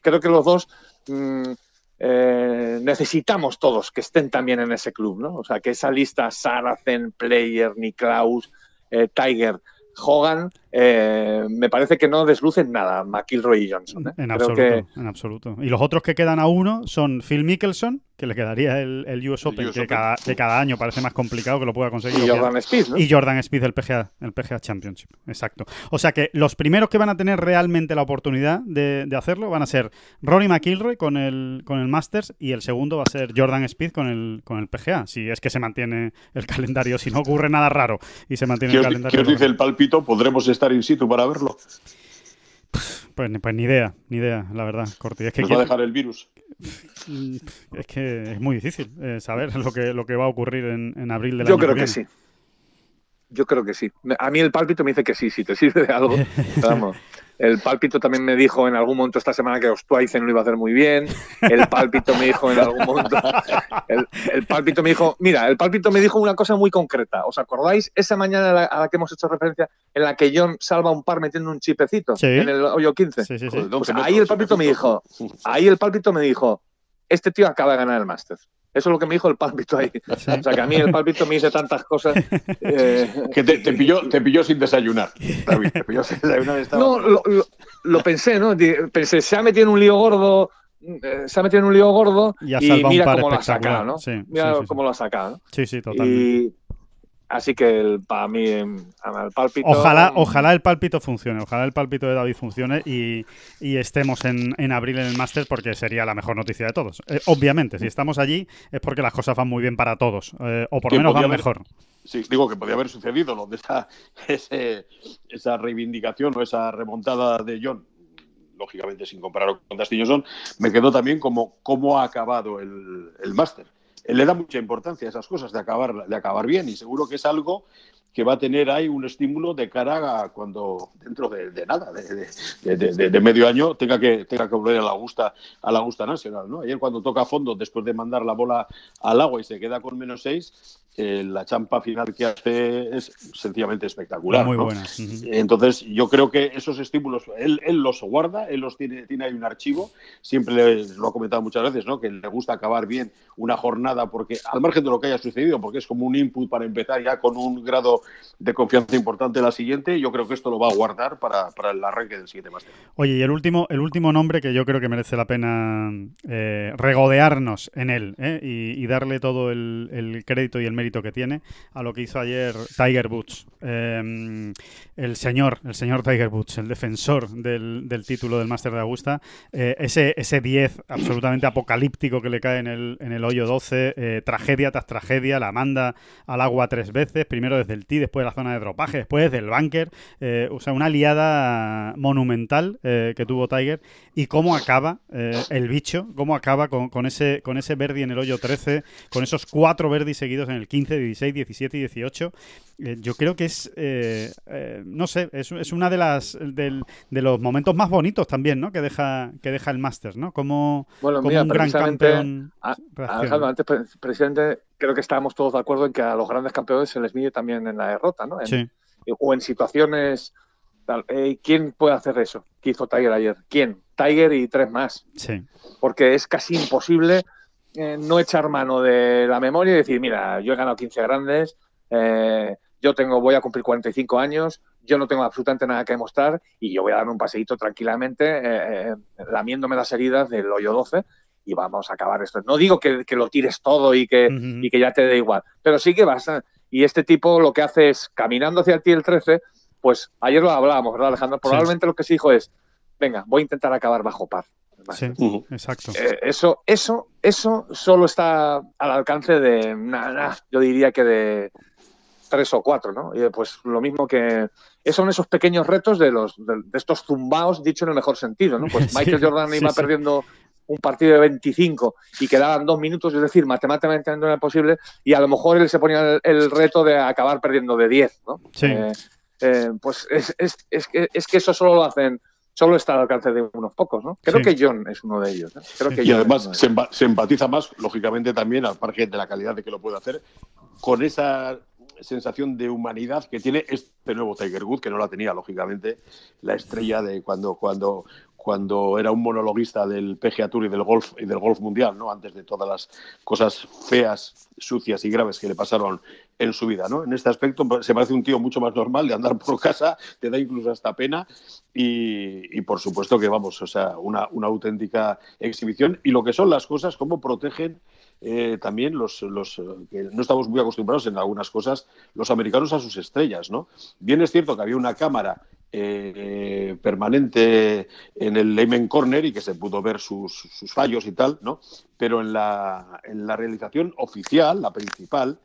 Creo que los dos Mm, eh, necesitamos todos que estén también en ese club, ¿no? O sea, que esa lista Saracen, Player, Niklaus, eh, Tiger, Hogan, eh, me parece que no deslucen nada McIlroy y Johnson. ¿eh? En absoluto, en absoluto. Y los otros que quedan a uno son Phil Mickelson, que le quedaría el, US Open, que, Cada, año parece más complicado que lo pueda conseguir. Y Jordan Speed, ¿no? Y Jordan Speed del PGA, el PGA Championship, exacto. O sea que los primeros que van a tener realmente la oportunidad de, hacerlo van a ser Rory McIlroy con el, con el Masters y el segundo va a ser Jordan Speed con el, con el PGA, si es que se mantiene el calendario, si no ocurre nada raro y se mantiene el calendario. ¿Qué os dice el palpito? ¿Podremos estar in situ para verlo? Pues, pues, ni idea, ni idea, la verdad, Corti. Es que va a dejar el virus? Es que es muy difícil eh, saber lo que, lo que va a ocurrir en, en abril del Yo año creo que, sí. Yo creo que sí. A mí el pálpito me dice que sí, si te sirve de algo. Vamos. El pálpito también me dijo en algún momento esta semana que Ostuaizen lo iba a hacer muy bien. El pálpito me dijo en algún momento. El, pálpito me dijo. Mira, el pálpito me dijo una cosa muy concreta. ¿Os acordáis esa mañana a la, que hemos hecho referencia en la que John salva un par metiendo un chipecito en el hoyo 15? Sí, sí, pues ahí el pálpito me dijo. Ahí el pálpito me dijo. Este tío acaba de ganar el Masters. Eso es lo que me dijo el pálpito ahí. O sea, que a mí el pálpito me dice tantas cosas. eh, Que te, te pilló, te pilló sin desayunar, David. Te pilló sin desayunar. estaba- No, lo, lo- lo pensé, ¿no? Pensé, se ha metido en un lío gordo, eh, se ha metido en un lío gordo Y mira cómo lo ha sacado, ¿no? Sí, mira sí, sí, cómo lo ha sacado, ¿no? Sí, sí, totalmente. Y así que el- para mí, em, el pálpito. Ojalá, ojalá el pálpito funcione, ojalá el pálpito de David funcione y, y estemos en, en abril en el máster porque sería la mejor noticia de todos. Eh, obviamente, si estamos allí es porque las cosas van muy bien para todos, eh, o por lo menos van haber- mejor. Sí, digo que podía haber sucedido lo de esa, ese- esa reivindicación o esa remontada de John, lógicamente sin compararlo con Dustin Johnson, me quedó también como cómo ha acabado el, el máster. Él le da mucha importancia a esas cosas de acabar, de acabar bien y seguro que es algo que va a tener ahí un estímulo de cara a cuando dentro de, nada, de medio año, tenga que, tenga que volver a la Augusta, a la Augusta Nacional. ¿no? Ayer cuando toca a fondo, después de mandar la bola al agua y se queda con menos seis, eh, la champa final que hace es sencillamente espectacular. Muy ¿no? buena. Entonces, yo creo que esos estímulos, él, él los guarda, él los tiene, tiene ahí un archivo, siempre le- lo ha comentado muchas veces, ¿no? que le gusta acabar bien una jornada, porque al margen de lo que haya sucedido, porque es como un input para empezar ya con un grado de confianza importante la siguiente, yo creo que esto lo va a guardar para, para el arranque del siguiente máster. Oye, y el último, el último nombre que yo creo que merece la pena eh, regodearnos en él ¿eh? y, y darle todo el, el crédito y el mérito que tiene a lo que hizo ayer Tiger Woods. Eh, el señor, el señor Tiger Woods, el defensor del, del título del Máster de Augusta, eh, ese, ese 10 absolutamente apocalíptico que le cae en el, en el hoyo 12, eh, tragedia tras tragedia, la manda al agua tres veces, primero desde el tee, después de la zona de dropaje, después desde el bunker, eh, o sea, una liada monumental que tuvo Tiger y cómo acaba el bicho, cómo acaba con, con ese con ese verdi en el hoyo 13, con esos cuatro verdis seguidos en el 15, 16, 17 y 18. Eh, yo creo que es, eh, eh, no sé, es, es una de las del- de los momentos más bonitos también, ¿no? Que deja que deja el Masters, ¿no? Como, Bueno, como mira, un gran campeón. a-. Alejandro, antes, pre- presidente, creo que estábamos todos de acuerdo en que a los grandes campeones se les mide también en la derrota, ¿no? En- Sí. O en situaciones. tal. Eh, ¿Quién puede hacer eso? ¿Qué hizo Tiger ayer? ¿Quién? Tiger y tres más. Sí, Porque es casi imposible eh, no echar mano de la memoria y decir, mira, yo he ganado 15 grandes, eh, yo tengo, voy a cumplir 45 años, yo no tengo absolutamente nada que demostrar y yo voy a dar un paseíto tranquilamente, eh, lamiéndome las heridas del hoyo 12 y vamos a acabar esto. No digo que, que lo tires todo y que, y que ya te dé igual, pero sí que vas a- Y este tipo lo que hace es, caminando hacia el tee el 13, pues ayer lo hablábamos, ¿verdad, Alejandro? Probablemente lo que se dijo es, venga, voy a intentar acabar bajo par. Sí, exacto. Eh, eso, eso, eso solo está al alcance de, nada, yo diría que de tres o cuatro, ¿no? Y, pues lo mismo que son esos pequeños retos de los de, de estos zumbaos, dicho en el mejor sentido, ¿no? Pues Sí, Michael Jordan sí, iba sí. perdiendo un partido de 25 y quedaban dos minutos, es decir, matemáticamente no era posible, y a lo mejor él se ponía el, el reto de acabar perdiendo de 10, ¿no? Sí. Eh, eh, pues es, es, es, que, es que eso solo lo hacen, solo está al alcance de unos pocos, ¿no? Creo Sí. que John es uno de ellos. ¿eh? Creo Sí. que Y John además se, ellos. empa- se empatiza más, lógicamente también, al margen de la calidad de que lo puede hacer, con esa sensación de humanidad que tiene este nuevo Tiger Woods, que no la tenía, lógicamente, la estrella de cuando, cuando, cuando era un monologuista del PGA Tour y del golf y del golf mundial, ¿no? Antes de todas las cosas feas, sucias y graves que le pasaron en su vida, ¿no? En este aspecto pues, se parece un tío mucho más normal de andar por casa, te da incluso hasta pena y, por supuesto que vamos, o sea, una, auténtica exhibición y lo que son las cosas, cómo protegen eh, también los, los que no estamos muy acostumbrados en algunas cosas, los americanos a sus estrellas, ¿no? Bien es cierto que había una cámara eh, permanente en el Amen Corner y que se pudo ver sus, sus fallos y tal, ¿no? Pero en la, en la realización oficial, la principal,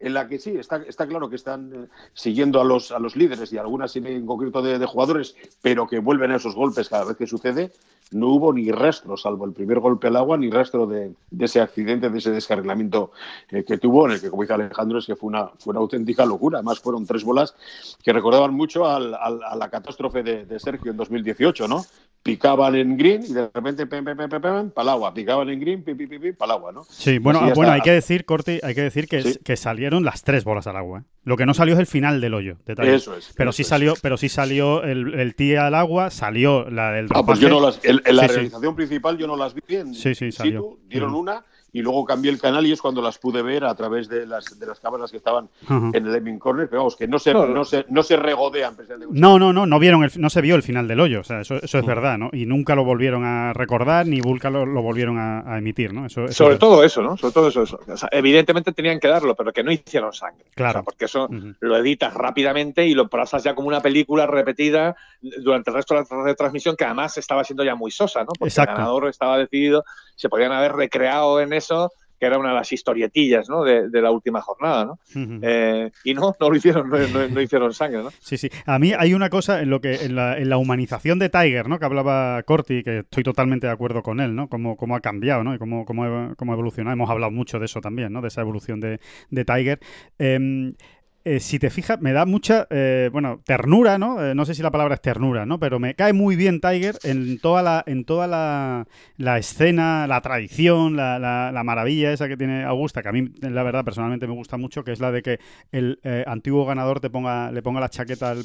en la que sí, está, está claro que están eh, siguiendo a los, a los líderes y algunas en concreto de, de jugadores, pero que vuelven a esos golpes cada vez que sucede, no hubo ni rastro, salvo el primer golpe al agua, ni rastro de, ese accidente, de ese descarrilamiento eh, que tuvo, en el que, como dice Alejandro, es que fue una, fue una auténtica locura. Además, fueron tres bolas que recordaban mucho al- al- a la catástrofe de, de Sergio en 2018, ¿no? Picaban en green y de repente, pem, pem, pal agua. Picaban en green, pi, pi, pi, pi, pal agua, ¿no? Sí, bueno, bueno está. hay que decir, Corti, hay que decir que, Sí. que salieron las tres bolas al agua. ¿eh? Lo que no salió es el final del hoyo. Eso es. Pero eso sí es. salió, pero sí salió el, el tee al agua, salió la del Ah, pues yo no las. En, en la Sí, sí. realización principal yo no las vi bien. Sí, sí, salió. situ, dieron Mm. una y luego cambié el canal y es cuando las pude ver a través de las, de las cámaras que estaban Ajá. en el Emin Corner, pero vamos, que no se, No, no se, no se regodean. No, no, no, no vieron el, no se vio el final del hoyo, o sea, eso, eso es verdad, ¿no? Y nunca lo volvieron a recordar ni Vulca lo, lo volvieron a, a emitir, ¿no? Eso, eso Sobre es- todo eso, ¿no? Sobre todo eso. eso. O sea, evidentemente tenían que darlo, pero que no hicieron sangre. Claro. O sea, porque eso Ujú. lo editas rápidamente y lo pasas ya como una película repetida durante el resto de la retransmisión, que además estaba siendo ya muy sosa, ¿no? Porque Exacto. el ganador estaba decidido, se podían haber recreado en eso, que era una de las historietillas, ¿no? De, de la última jornada, ¿no? Eh, y no, no lo hicieron, no, no- no hicieron sangre, ¿no? Sí, sí. A mí hay una cosa en lo que en la, en la humanización de Tiger, ¿no? Que hablaba Corti, que estoy totalmente de acuerdo con él, ¿no? Cómo, cómo ha cambiado, ¿no? Y cómo, cómo, ha- cómo ha evolucionado. Hemos hablado mucho de eso también, ¿no? De esa evolución de, de Tiger. Em, eh, si te fijas, me da mucha, eh, bueno, ternura, ¿no? Eh, no sé si la palabra es ternura, ¿no? Pero me cae muy bien Tiger en toda la, en toda la, la escena, la tradición, la, la- la maravilla esa que tiene Augusta, que a mí, la verdad, personalmente me gusta mucho, que es la de que el antiguo ganador te ponga, le ponga la chaqueta al,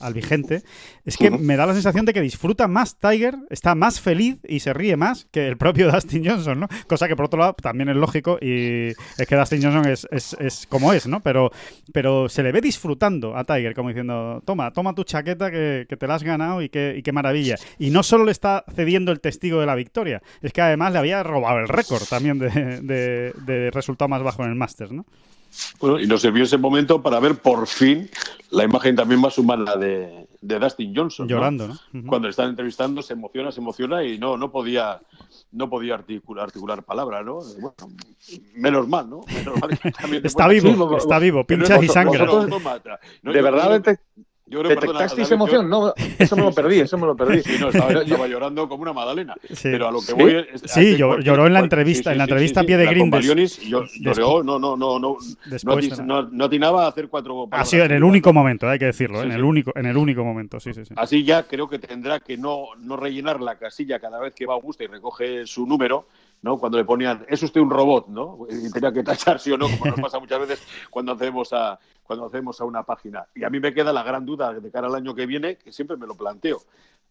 al- vigente. Es que me da la sensación de que disfruta más Tiger, está más feliz y se ríe más que el propio Dustin Johnson, ¿no? Cosa que por otro lado también es lógico y es que Dustin Johnson es, es, es como es, ¿no? Pero, pero se le ve disfrutando a Tiger, como diciendo, toma, toma tu chaqueta que, que te la has ganado y qué, y qué maravilla. Y no solo le está cediendo el testigo de la victoria, es que además le había robado el récord también de, de- de resultado más bajo en el Masters, ¿no? Bueno, y nos sirvió ese momento para ver por fin la imagen también más humana de, de Dustin Johnson. ¿no? Llorando, ¿no? Cuando le están entrevistando se emociona, se emociona y no, no podía, no podía articular, articular palabra, ¿no? Bueno, menos mal, ¿no? Menos mal que Está vivo, está vivo, pinchas y sangra. no ¿De verdad yo- creo, perdona, David, yo- emoción? No, eso me lo perdí, eso me lo perdí. Sí, no, estaba, estaba llorando como una magdalena. Sí. Pero a lo que ¿Sí? voy es. Sí, hace llor- cualquier- lloró en la entrevista- en la entrevista a pie de la green con des- Balionis, yo lloró, no, no, no, no, no, Después, no, no atinaba a hacer cuatro Ha palabras sido en el único ¿no? momento, hay que decirlo. Sí, en el sí. único, en el único momento, sí, sí, sí. Así ya creo que tendrá que no, no rellenar la casilla cada vez que va a Augusta y recoge su número, ¿no? Cuando le ponían, es usted un robot, ¿no? Y tenía que tachar sí o no, como nos pasa muchas veces cuando hacemos a, cuando hacemos a una página. Y a mí me queda la gran duda de cara al año que viene, que siempre me lo planteo.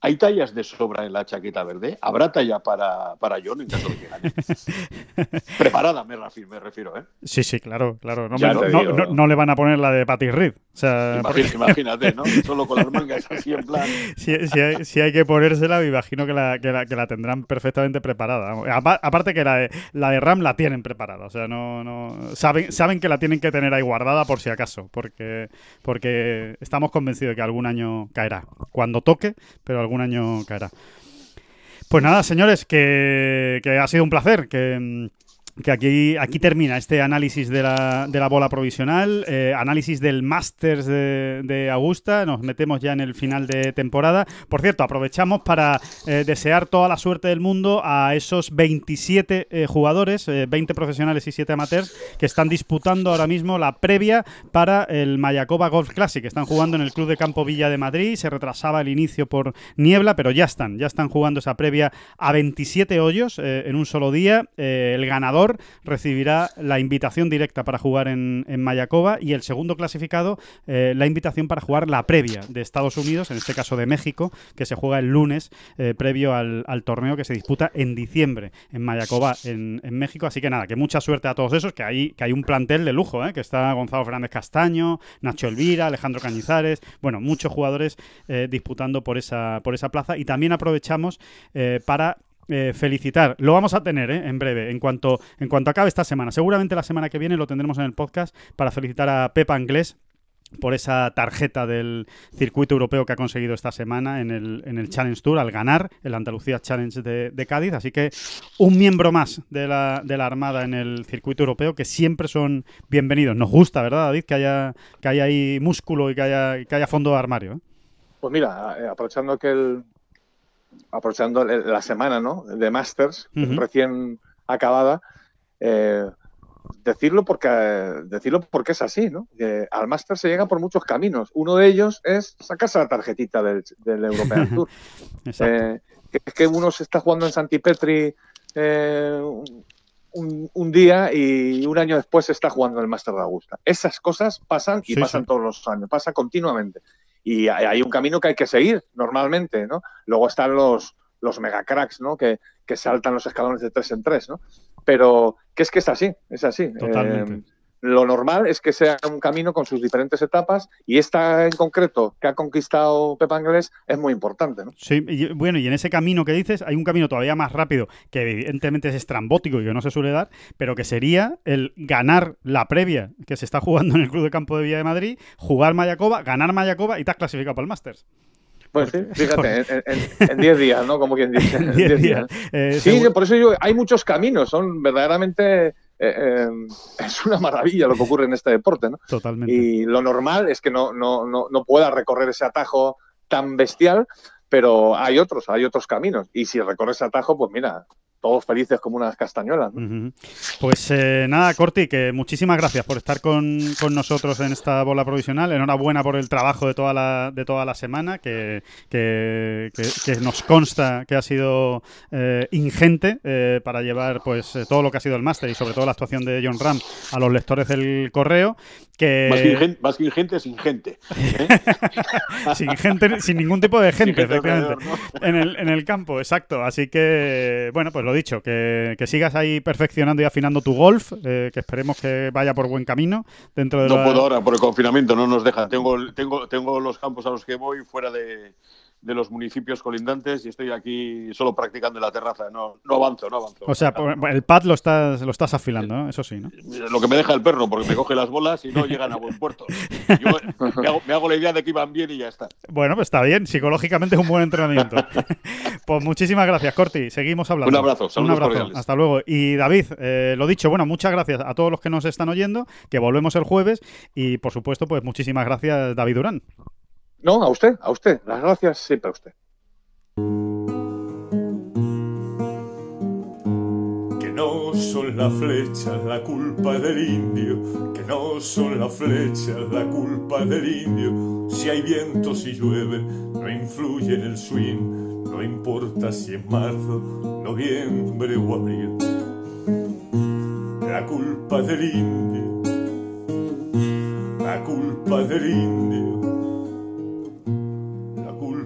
¿Hay tallas de sobra en la chaqueta verde? ¿Habrá talla para, para John en caso de que gane? Preparada, me refiero, me refiero ¿eh? Sí, sí, claro, claro. No, me- no- no- no le van a poner la de Patty Reed. O sea, Imagínate, imagínate, ¿no? Solo con las mangas así en plan. si, si hay, si hay que ponérsela, me imagino que la, que la, que la tendrán perfectamente preparada. Aparte que la de, la de RAM la tienen preparada. O sea, no, no saben, saben que la tienen que tener ahí guardada por si acaso. Porque, porque estamos convencidos de que algún año caerá. Cuando toque, pero algún año caerá. Pues nada, señores, que, que ha sido un placer. Que, mm, que aquí, aquí termina este análisis de la, de la bola provisional, eh, análisis del Masters de, de Augusta, nos metemos ya en el final de temporada. Por cierto, aprovechamos para eh, desear toda la suerte del mundo a esos 27 eh, jugadores, eh, 20 profesionales y 7 amateurs, que están disputando ahora mismo la previa para el Mayacoba Golf Classic. Están jugando en el Club de Campo Villa de Madrid, se retrasaba el inicio por niebla, pero ya están, ya están jugando esa previa a 27 hoyos en un solo día. El ganador recibirá la invitación directa para jugar en, en Mayacoba y el segundo clasificado eh, la invitación para jugar la previa de Estados Unidos, en este caso de México, que se juega el lunes eh, previo al, al torneo que se disputa en diciembre en Mayacoba, en, en México. Así que nada, que mucha suerte a todos esos, que hay, que hay un plantel de lujo, ¿eh? que está Gonzalo Fernández Castaño, Nacho Elvira, Alejandro Cañizares, bueno, muchos jugadores disputando por esa, por esa plaza. Y también aprovechamos para eh, felicitar. Lo vamos a tener ¿eh? en breve, en cuanto, en cuanto acabe esta semana. Seguramente la semana que viene lo tendremos en el podcast para felicitar a Pepa Anglés por esa tarjeta del circuito europeo que ha conseguido esta semana en el, en el Challenge Tour al ganar el Andalucía Challenge de, Cádiz. Así que un miembro más de la, de la Armada en el circuito europeo que siempre son bienvenidos. Nos gusta, ¿verdad, David? Que haya, que haya ahí músculo y que haya, que haya fondo de armario. ¿eh? Pues mira, aprovechando que el aprovechando la semana, ¿no? De Masters recién acabada, eh, decirlo porque decirlo porque es así, ¿no? Al Masters se llega por muchos caminos. Uno de ellos es sacarse la tarjetita del, del European Tour. Eh, es que uno se está jugando en Santipetri eh, un, un día y un año después se está jugando en el Master de Augusta. Esas cosas pasan y Sí, pasan sí. todos los años, pasa continuamente. Y hay, un camino que hay que seguir normalmente, ¿no? Luego están los, los megacracks, ¿no? Que, que saltan los escalones de tres en tres, ¿no? pero que es que es así, es así. Totalmente. Eh, lo normal es que sea un camino con sus diferentes etapas y esta en concreto que ha conquistado Pepa Anglés es muy importante. ¿no? Sí, y, bueno, y en ese camino que dices hay un camino todavía más rápido que evidentemente es estrambótico y que no se suele dar, pero que sería el ganar la previa que se está jugando en el Club de Campo de Villa de Madrid, jugar Mayacoba, ganar Mayacoba y te has clasificado para el Masters. Pues sí, fíjate, en 10 días, ¿no? Como quien dice. En 10 días. Eh, sí, seguro- por eso yo, hay muchos caminos, son verdaderamente. eh, eh, es una maravilla lo que ocurre en este deporte, ¿no? Totalmente. Y lo normal es que no, no, no, no pueda recorrer ese atajo tan bestial, pero hay otros, hay otros caminos. Y si recorres ese atajo, pues mira, todos felices como unas castañuelas. Pues eh, nada, Corti, que muchísimas gracias por estar con, con nosotros en esta bola provisional. Enhorabuena por el trabajo de toda la, de toda la semana, que, que- que- que nos consta que ha sido eh, ingente eh, para llevar pues eh, todo lo que ha sido el máster y sobre todo la actuación de John Ram a los lectores del correo. Que, Más, que ingente, más ingente, sin gente. ¿eh? sin gente, sin ningún tipo de gente, efectivamente. alrededor, ¿no? En el, en el campo, exacto. Así que, bueno, pues lo dicho, que, que sigas ahí perfeccionando y afinando tu golf, eh, que esperemos que vaya por buen camino dentro de No la- puedo ahora, por el confinamiento no nos dejan. Tengo, tengo, tengo los campos a los que voy fuera de, de los municipios colindantes y estoy aquí solo practicando en la terraza. No, no avanzo, no avanzo. O sea, el pad lo estás, lo estás afilando, ¿no? Eso sí, ¿no? Lo que me deja el perro, porque me coge las bolas y no llegan a buen puerto. Yo me hago, me hago la idea de que iban bien y ya está. Bueno, pues está bien. Psicológicamente es un buen entrenamiento. pues muchísimas gracias, Corti. Seguimos hablando. Un abrazo, Un saludos abrazo. cordiales. Hasta luego. Y David, eh, lo dicho, bueno, muchas gracias a todos los que nos están oyendo, que volvemos el jueves y, por supuesto, pues muchísimas gracias, David Durán. No, a usted, a usted. Las gracias siempre a usted. Que no son las flechas la culpa del indio, que no son las flechas la culpa del indio. Si hay viento, si llueve, no influye en el swing, no importa si es marzo, noviembre o abril. La culpa del indio, la culpa del indio,